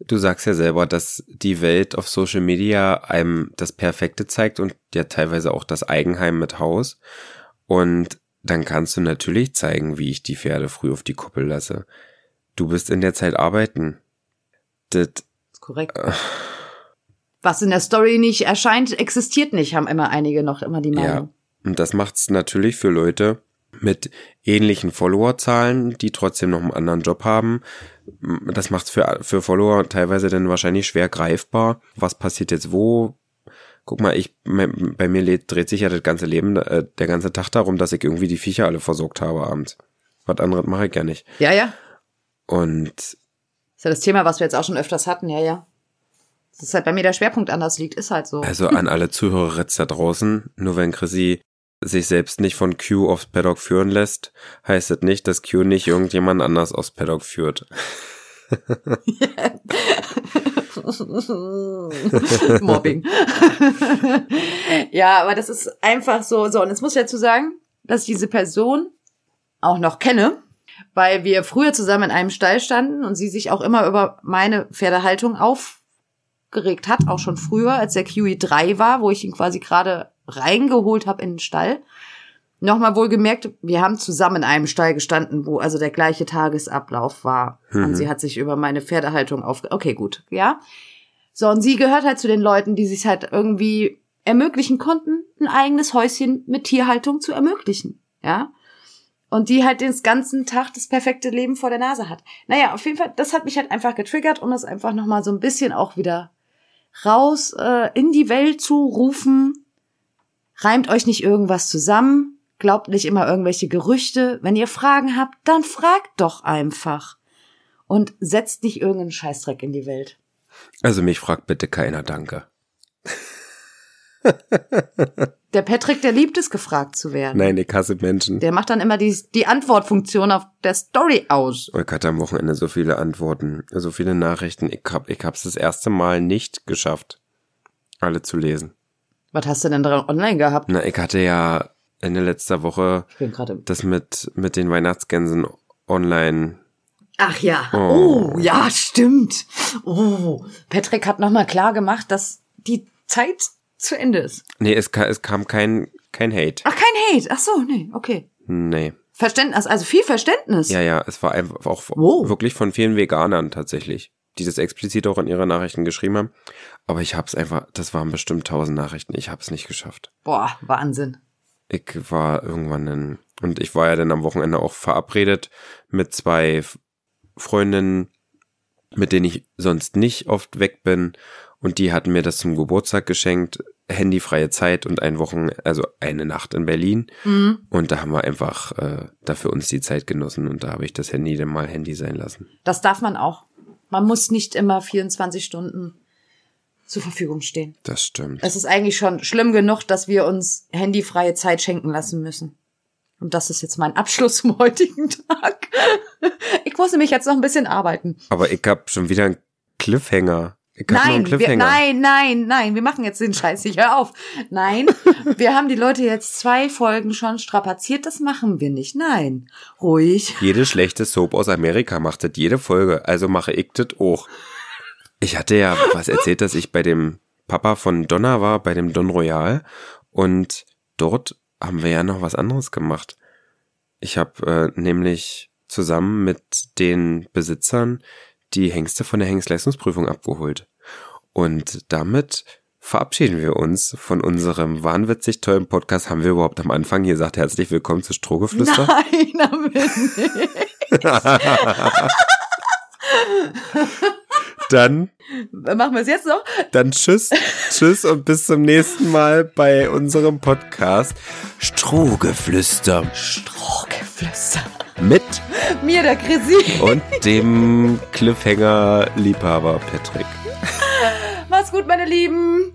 Speaker 1: du sagst ja selber, dass die Welt auf Social Media einem das Perfekte zeigt und ja teilweise auch das Eigenheim mit Haus. Und dann kannst du natürlich zeigen, wie ich die Pferde früh auf die Kuppel lasse. Du bist in der Zeit arbeiten. Das,
Speaker 2: ist korrekt. Was in der Story nicht erscheint, existiert nicht, haben immer einige noch immer die Meinung.
Speaker 1: ja. Und das macht's natürlich für Leute mit ähnlichen Followerzahlen, die trotzdem noch einen anderen Job haben. Das macht's für, für Follower teilweise dann wahrscheinlich schwer greifbar. Was passiert jetzt wo? Guck mal, ich, bei mir dreht sich ja das ganze Leben, äh, der ganze Tag darum, dass ich irgendwie die Viecher alle versorgt habe abends. Was anderes mache ich ja nicht.
Speaker 2: Ja, ja.
Speaker 1: Und
Speaker 2: Ist ja das Thema, was wir jetzt auch schon öfters hatten, ja, ja. Das ist halt bei mir der Schwerpunkt anders liegt, ist halt so.
Speaker 1: Also an alle Zuhörer da draußen, nur wenn Chrissy sich selbst nicht von Q aufs Paddock führen lässt, heißt das nicht, dass Q nicht irgendjemand anders aufs Paddock führt.
Speaker 2: Mobbing. ja, aber das ist einfach so. So, und jetzt muss ich dazu sagen, dass ich diese Person auch noch kenne, weil wir früher zusammen in einem Stall standen und sie sich auch immer über meine Pferdehaltung aufgeregt hat, auch schon früher, als der QE 3 war, wo ich ihn quasi gerade reingeholt habe in den Stall. Nochmal wohlgemerkt, wir haben zusammen in einem Stall gestanden, wo also der gleiche Tagesablauf war. Und sie hat sich über meine Pferdehaltung aufge... Okay, gut, ja. So, und sie gehört halt zu den Leuten, die sich halt irgendwie ermöglichen konnten, ein eigenes Häuschen mit Tierhaltung zu ermöglichen, ja. Und die halt den ganzen Tag das perfekte Leben vor der Nase hat. Naja, auf jeden Fall, das hat mich halt einfach getriggert, um das einfach nochmal so ein bisschen auch wieder raus äh, in die Welt zu rufen. Reimt euch nicht irgendwas zusammen, glaubt nicht immer irgendwelche Gerüchte. Wenn ihr Fragen habt, dann fragt doch einfach. Und setzt nicht irgendeinen Scheißdreck in die Welt.
Speaker 1: Also mich fragt bitte keiner, danke.
Speaker 2: Der Patrick, der liebt es, gefragt zu werden.
Speaker 1: Nein, ich hasse Menschen.
Speaker 2: Der macht dann immer die, die Antwortfunktion auf der Story aus.
Speaker 1: Ich hatte am Wochenende so viele Antworten, so viele Nachrichten. Ich hab, ich hab's das erste Mal nicht geschafft, alle zu lesen.
Speaker 2: Was hast du denn dran online gehabt?
Speaker 1: Na, ich hatte ja Ende letzter Woche das mit, mit den Weihnachtsgänsen online.
Speaker 2: Ach ja.
Speaker 1: Oh.
Speaker 2: Oh. ja, stimmt. Oh, Patrick hat nochmal klar gemacht, dass die Zeit zu Ende ist.
Speaker 1: Nee, es, ka es kam kein, kein Hate.
Speaker 2: Ach, kein Hate. Ach so, nee, okay.
Speaker 1: Nee.
Speaker 2: Verständnis, also viel Verständnis.
Speaker 1: Ja, ja, es war einfach auch
Speaker 2: Wow.
Speaker 1: wirklich von vielen Veganern tatsächlich, die das explizit auch in ihre Nachrichten geschrieben haben. Aber ich hab's einfach, das waren bestimmt tausend Nachrichten, ich hab's nicht geschafft.
Speaker 2: Boah, Wahnsinn.
Speaker 1: Ich war irgendwann in, und ich war ja dann am Wochenende auch verabredet mit zwei Freundinnen, mit denen ich sonst nicht oft weg bin. Und die hatten mir das zum Geburtstag geschenkt, handyfreie Zeit und ein Wochen, also eine Nacht in Berlin.
Speaker 2: Mhm.
Speaker 1: Und da haben wir einfach äh, dafür uns die Zeit genossen und da habe ich das Handy dann mal Handy sein lassen.
Speaker 2: Das darf man auch. Man muss nicht immer 24 Stunden zur Verfügung stehen.
Speaker 1: Das stimmt.
Speaker 2: Es ist eigentlich schon schlimm genug, dass wir uns handyfreie Zeit schenken lassen müssen. Und das ist jetzt mein Abschluss zum heutigen Tag. Ich muss nämlich jetzt noch ein bisschen arbeiten.
Speaker 1: Aber ich hab schon wieder einen Cliffhanger.
Speaker 2: Nein, wir, nein, nein, nein, wir machen jetzt den Scheiß nicht. Hör auf. Nein, wir haben die Leute jetzt zwei Folgen schon strapaziert. Das machen wir nicht. Nein, ruhig.
Speaker 1: Jede schlechte Soap aus Amerika macht das jede Folge, also mache ich das auch. Ich hatte ja was erzählt, dass ich bei dem Papa von Donna war, bei dem Don Royal und dort haben wir ja noch was anderes gemacht. Ich habe äh, nämlich zusammen mit den Besitzern die Hengste von der Hengstleistungsprüfung abgeholt. Und damit verabschieden wir uns von unserem wahnwitzig tollen Podcast. Haben wir überhaupt am Anfang hier gesagt, herzlich willkommen zu Strohgeflüster?
Speaker 2: Nein, damit nicht.
Speaker 1: Dann
Speaker 2: Machen wir es jetzt noch?
Speaker 1: Dann tschüss, tschüss und bis zum nächsten Mal bei unserem Podcast Strohgeflüster.
Speaker 2: Strohgeflüster.
Speaker 1: Mit
Speaker 2: Mir, der Chrissy.
Speaker 1: und dem Cliffhanger-Liebhaber Patrick.
Speaker 2: Mach's gut, meine Lieben.